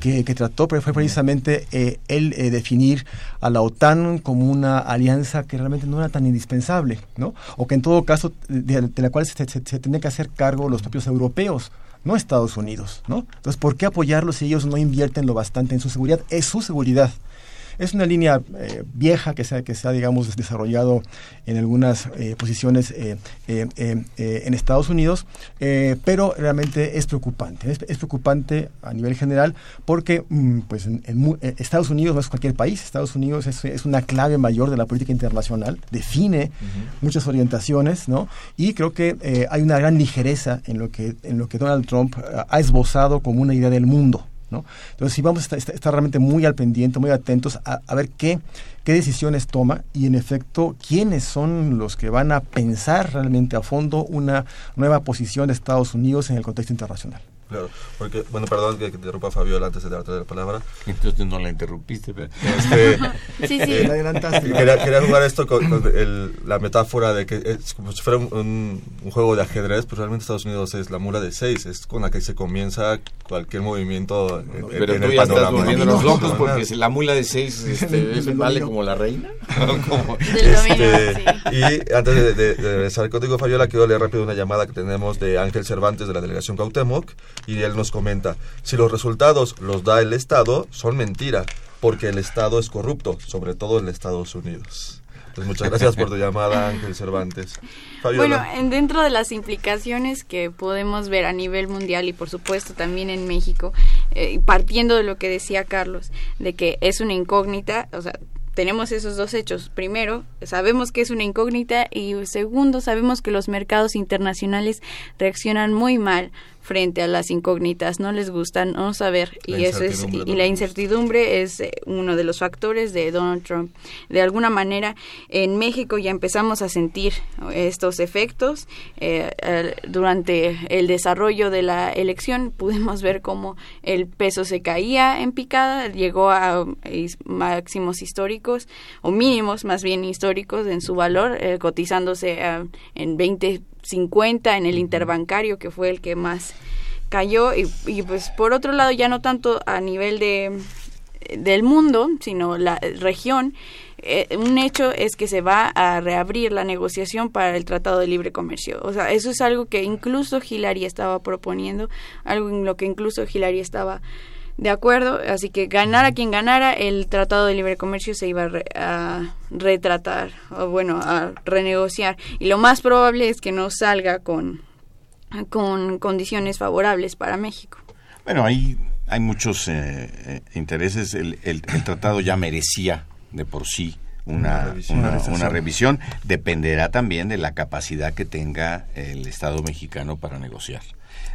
que, que, trató fue precisamente eh, el eh, definir a la OTAN como una alianza que realmente no era tan indispensable, ¿no? o que en todo caso de, la cual se, se, tenía que hacer cargo los propios europeos, no Estados Unidos. ¿no? Entonces, ¿por qué apoyarlos si ellos no invierten lo bastante en su seguridad? Es su seguridad. Es una línea eh, vieja que se, que se ha, digamos, desarrollado en algunas eh, posiciones eh, en Estados Unidos, pero realmente es preocupante. Es, preocupante a nivel general porque mm, pues en, Estados Unidos no es cualquier país, Estados Unidos es, una clave mayor de la política internacional, define muchas orientaciones, ¿no? Y creo que hay una gran ligereza en lo que, en lo que Donald Trump ha esbozado como una idea del mundo. Entonces, si vamos a estar, realmente muy al pendiente, muy atentos a, a, ver qué, qué decisiones toma y, en efecto, quiénes son los que van a pensar realmente a fondo una nueva posición de Estados Unidos en el contexto internacional. Claro, porque, bueno, perdón que, te interrumpa Fabiola antes de darte la palabra. Entonces no la interrumpiste, pero... Este, sí, sí. Eh, adelantaste. Quería, quería, jugar esto con, el, la metáfora de que es como si fuera un, un, juego de ajedrez, pues realmente Estados Unidos es la mula de seis, es con la que se comienza cualquier movimiento en, Pero tú ya estás volviendo los locos porque si la mula de seis este, vale como la reina. este, y antes de, de, de regresar contigo, Fabiola, quiero leer rápido una llamada que tenemos de Ángel Cervantes de la delegación Cautemoc y él nos comenta, si los resultados los da el Estado, son mentira, porque el Estado es corrupto, sobre todo en Estados Unidos. Entonces, muchas gracias por tu llamada, Ángel Cervantes. Bueno, dentro de las implicaciones que podemos ver a nivel mundial y por supuesto también en México, eh, partiendo de lo que decía Carlos, de que es una incógnita, o sea, tenemos esos dos hechos. Primero, sabemos que es una incógnita y segundo, sabemos que los mercados internacionales reaccionan muy mal frente a las incógnitas, no les gusta no saber. Y eso es y, la incertidumbre es eh, uno de los factores de Donald Trump. De alguna manera en México ya empezamos a sentir estos efectos. Eh, durante el desarrollo de la elección pudimos ver cómo el peso se caía en picada, llegó a máximos históricos o mínimos más bien históricos en su valor, eh, cotizándose en 20 50 en el interbancario, que fue el que más cayó. Y, pues por otro lado, ya no tanto a nivel de del mundo, sino la región, eh, un hecho es que se va a reabrir la negociación para el Tratado de Libre Comercio. O sea, eso es algo que incluso Hillary estaba proponiendo, algo en lo que incluso Hillary estaba de acuerdo, así que ganara quien ganara, el Tratado de Libre Comercio se iba a, retratar, o bueno, a renegociar. Y lo más probable es que no salga con, con condiciones favorables para México. Bueno, hay, hay muchos eh, eh, intereses. El, el, tratado ya merecía de por sí una, una, una, revisión. Dependerá también de la capacidad que tenga el Estado mexicano para negociar.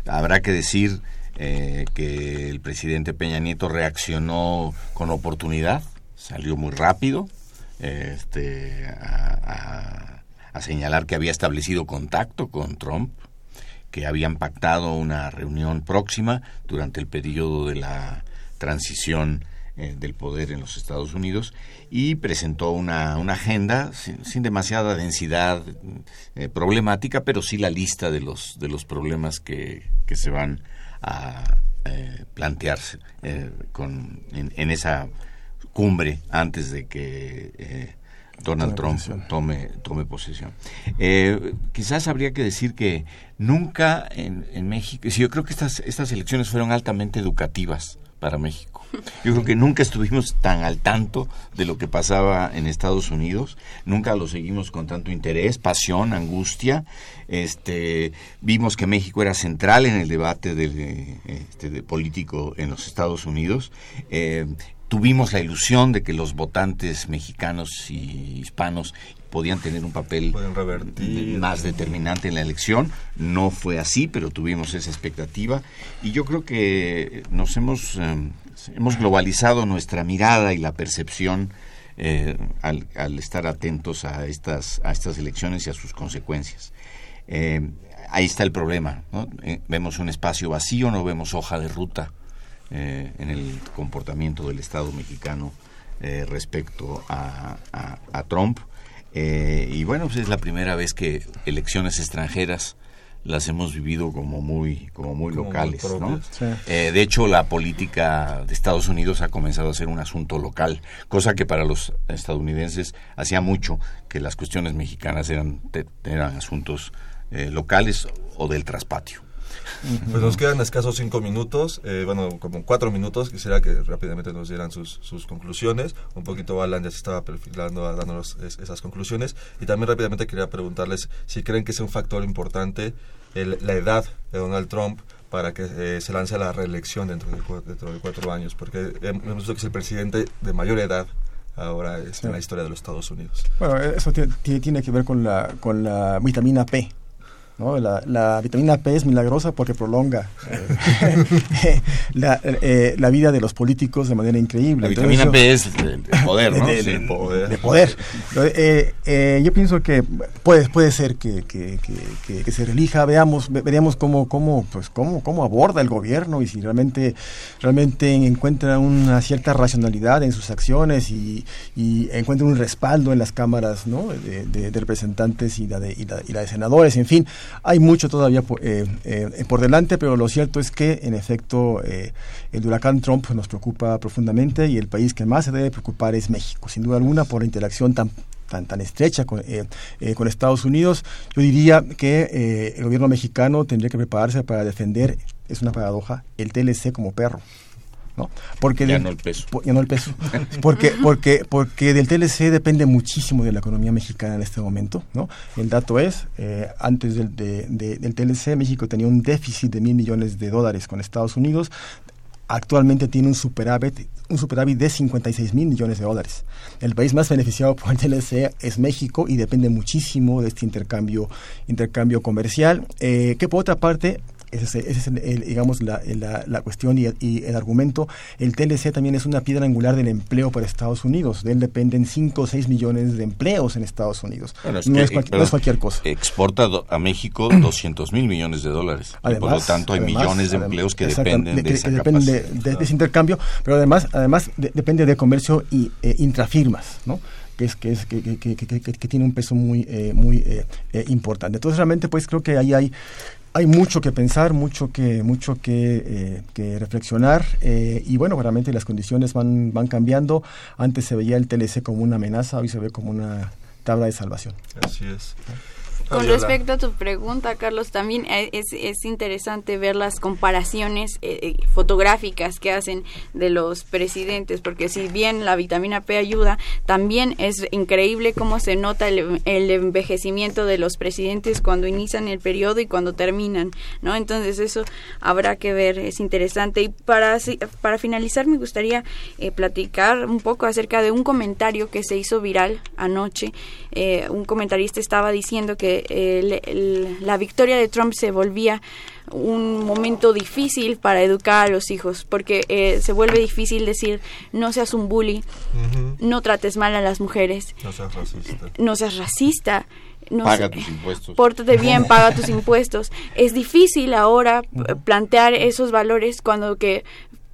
Habrá que decir eh, que el presidente Peña Nieto reaccionó con oportunidad, salió muy rápido este, a, señalar que había establecido contacto con Trump, que habían pactado una reunión próxima durante el periodo de la transición eh, del poder en los Estados Unidos y presentó una, una agenda sin, demasiada densidad eh, problemática, pero sí la lista de los, de los problemas que, que se van a eh, plantearse eh, con, en, esa cumbre antes de que eh, Donald Trump tome, tome posesión. quizás habría que decir que nunca en, en México, yo creo que estas, estas elecciones fueron altamente educativas para México. Yo creo que nunca estuvimos tan al tanto de lo que pasaba en Estados Unidos, nunca lo seguimos con tanto interés, pasión, angustia. Este, vimos que México era central en el debate de, este, político en los Estados Unidos. Eh, tuvimos la ilusión de que los votantes mexicanos y hispanos podían tener un papel más determinante en la elección. No fue así, pero tuvimos esa expectativa. Y yo creo que nos hemos, eh, hemos globalizado nuestra mirada y la percepción eh, al, estar atentos a estas, a estas elecciones y a sus consecuencias. Eh, ahí está el problema. vemos un espacio vacío, no vemos hoja de ruta en el comportamiento del Estado mexicano respecto a, a Trump. Eh, y bueno, pues es la primera vez que elecciones extranjeras las hemos vivido como muy como muy locales ¿no? Eh, de hecho la política de Estados Unidos ha comenzado a ser un asunto local cosa que para los estadounidenses hacía mucho que las cuestiones mexicanas eran eran asuntos eh, locales o del traspatio pues nos quedan escasos cinco minutos, eh, bueno, como cuatro minutos. Quisiera que rápidamente nos dieran sus, sus conclusiones. Un poquito Alan ya se estaba perfilando, dándonos esas conclusiones. Y también rápidamente quería preguntarles si creen que es un factor importante la edad de Donald Trump para que eh, se lance a la reelección dentro de, dentro de cuatro años, porque hemos visto que es el presidente de mayor edad ahora en la historia de los Estados Unidos. Bueno, eso tiene que ver con la, con la vitamina P la, vitamina P es milagrosa porque prolonga eh, eh, la, vida de los políticos de manera increíble. La vitamina P es de, poder, ¿no? De, poder. Eh, yo pienso que puede, puede ser que, se relija, veamos, veríamos cómo, cómo, pues, cómo, cómo aborda el gobierno y si realmente, realmente encuentra una cierta racionalidad en sus acciones y, encuentra un respaldo en las cámaras de, representantes y la de, y la de senadores, en fin hay mucho todavía eh, eh, por delante, pero lo cierto es que, en efecto, eh, el huracán Trump nos preocupa profundamente y el país que más se debe preocupar es México, sin duda alguna, por la interacción tan tan, tan estrecha con, con Estados Unidos. Yo diría que el gobierno mexicano tendría que prepararse para defender, es una paradoja, el TLC como perro. ¿No? Porque ya no el peso. Ya no el peso. Porque, porque, porque del TLC depende muchísimo de la economía mexicana en este momento, ¿no? El dato es, eh, antes del, del TLC, México tenía un déficit de mil millones de dólares con Estados Unidos, actualmente tiene un superávit, un superávit de 56 mil millones de dólares. El país más beneficiado por el TLC es México y depende muchísimo de este intercambio, intercambio comercial, eh, que por otra parte Ese es, digamos, la, la, cuestión y, el argumento. El TLC también es una piedra angular del empleo para Estados Unidos. De él dependen 5 o 6 millones de empleos en Estados Unidos. no, es cualquier cosa. Exporta a México 200 mil millones de dólares. por lo tanto, hay millones de empleos que dependen de, esa de, ese intercambio, pero además, además depende de comercio y, eh, intrafirmas, ¿no? que es que es que, que, que, tiene un peso muy eh, muy eh, eh, importante entonces realmente pues creo que ahí hay hay mucho que pensar, mucho que, mucho que, que reflexionar y bueno, realmente las condiciones van, van cambiando. Antes se veía el TLC como una amenaza, hoy se ve como una tabla de salvación. Así es. Con respecto a tu pregunta, Carlos, también es, es interesante ver las comparaciones eh, eh, fotográficas que hacen de los presidentes, porque si bien la vitamina P ayuda, también es increíble cómo se nota el, envejecimiento de los presidentes cuando inician el periodo y cuando terminan, ¿no? Entonces eso habrá que ver, es interesante. Y para, para finalizar me gustaría eh, platicar un poco acerca de un comentario que se hizo viral anoche. Un comentarista estaba diciendo que la victoria de Trump se volvía un momento difícil para educar a los hijos, porque eh, se vuelve difícil decir no seas un bully, no trates mal a las mujeres, no seas racista, no seas racista no paga tus impuestos. Pórtate bien, paga tus impuestos. Es difícil ahora plantear esos valores cuando que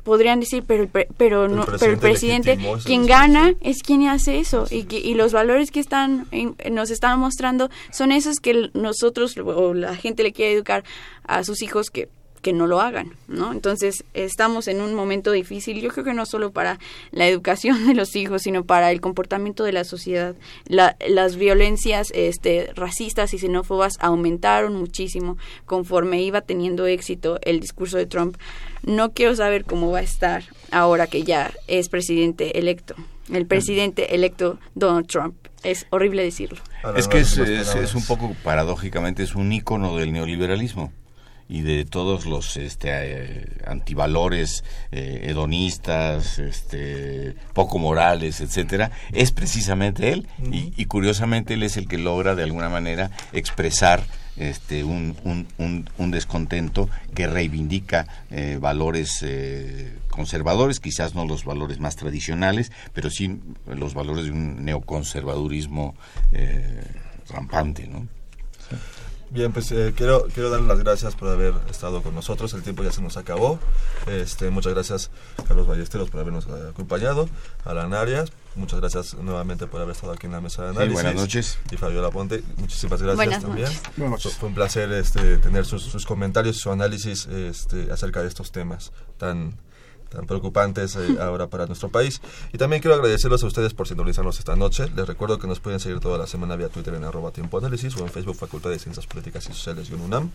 podrían decir, pero, pero, no, pero el presidente, quien gana es quien hace eso. Y, y los valores que están nos están mostrando son esos que nosotros o la gente le quiere educar a sus hijos que que no lo hagan, ¿no? Entonces, estamos en un momento difícil, yo creo que no solo para la educación de los hijos, sino para el comportamiento de la sociedad. las violencias este, racistas y xenófobas aumentaron muchísimo conforme iba teniendo éxito el discurso de Trump. No quiero saber cómo va a estar ahora que ya es presidente electo. El presidente electo Donald Trump. Es horrible decirlo. Es que es, es un poco paradójicamente, es un ícono del neoliberalismo y de todos los este, eh, antivalores eh, hedonistas, este, poco morales, etcétera, es precisamente él. Y, curiosamente él es el que logra de alguna manera expresar este, un, un, un, descontento que reivindica eh, valores conservadores, quizás no los valores más tradicionales, pero sí los valores de un neoconservadurismo rampante, ¿no? Bien, pues eh, quiero, quiero darle las gracias por haber estado con nosotros. El tiempo ya se nos acabó. Este, muchas gracias, Carlos Ballesteros, por habernos acompañado. Alan Arias, muchas gracias nuevamente por haber estado aquí en la mesa de análisis. buenas noches. Y Fabiola Ponte, muchísimas gracias también. Fue un placer este, tener sus, sus comentarios y su análisis este, acerca de estos temas tan tan preocupantes eh, ahora para nuestro país. Y también quiero agradecerles a ustedes por sintonizarnos esta noche. Les recuerdo que nos pueden seguir toda la semana vía Twitter en arroba tiempo análisis o en Facebook Facultad de Ciencias Políticas y Sociales y UNAM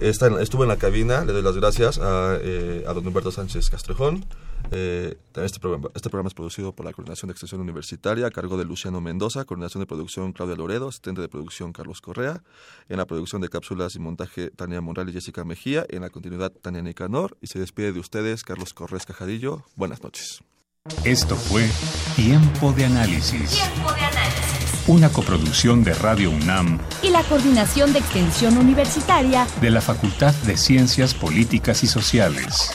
estuve en la cabina, le doy las gracias a, eh, a don Humberto Sánchez Castrejón. Eh, este, programa, este programa es producido por la Coordinación de Extensión Universitaria a cargo de Luciano Mendoza, Coordinación de Producción Claudia Loredo, asistente de producción Carlos Correa, en la producción de cápsulas y montaje Tania Monral y Jessica Mejía, en la continuidad Tania Nicanor, y se despide de ustedes Carlos Correa Cajadillo. Buenas noches. Esto fue Tiempo de Análisis. Tiempo de Análisis una coproducción de Radio UNAM y la Coordinación de Extensión Universitaria de la Facultad de Ciencias Políticas y Sociales.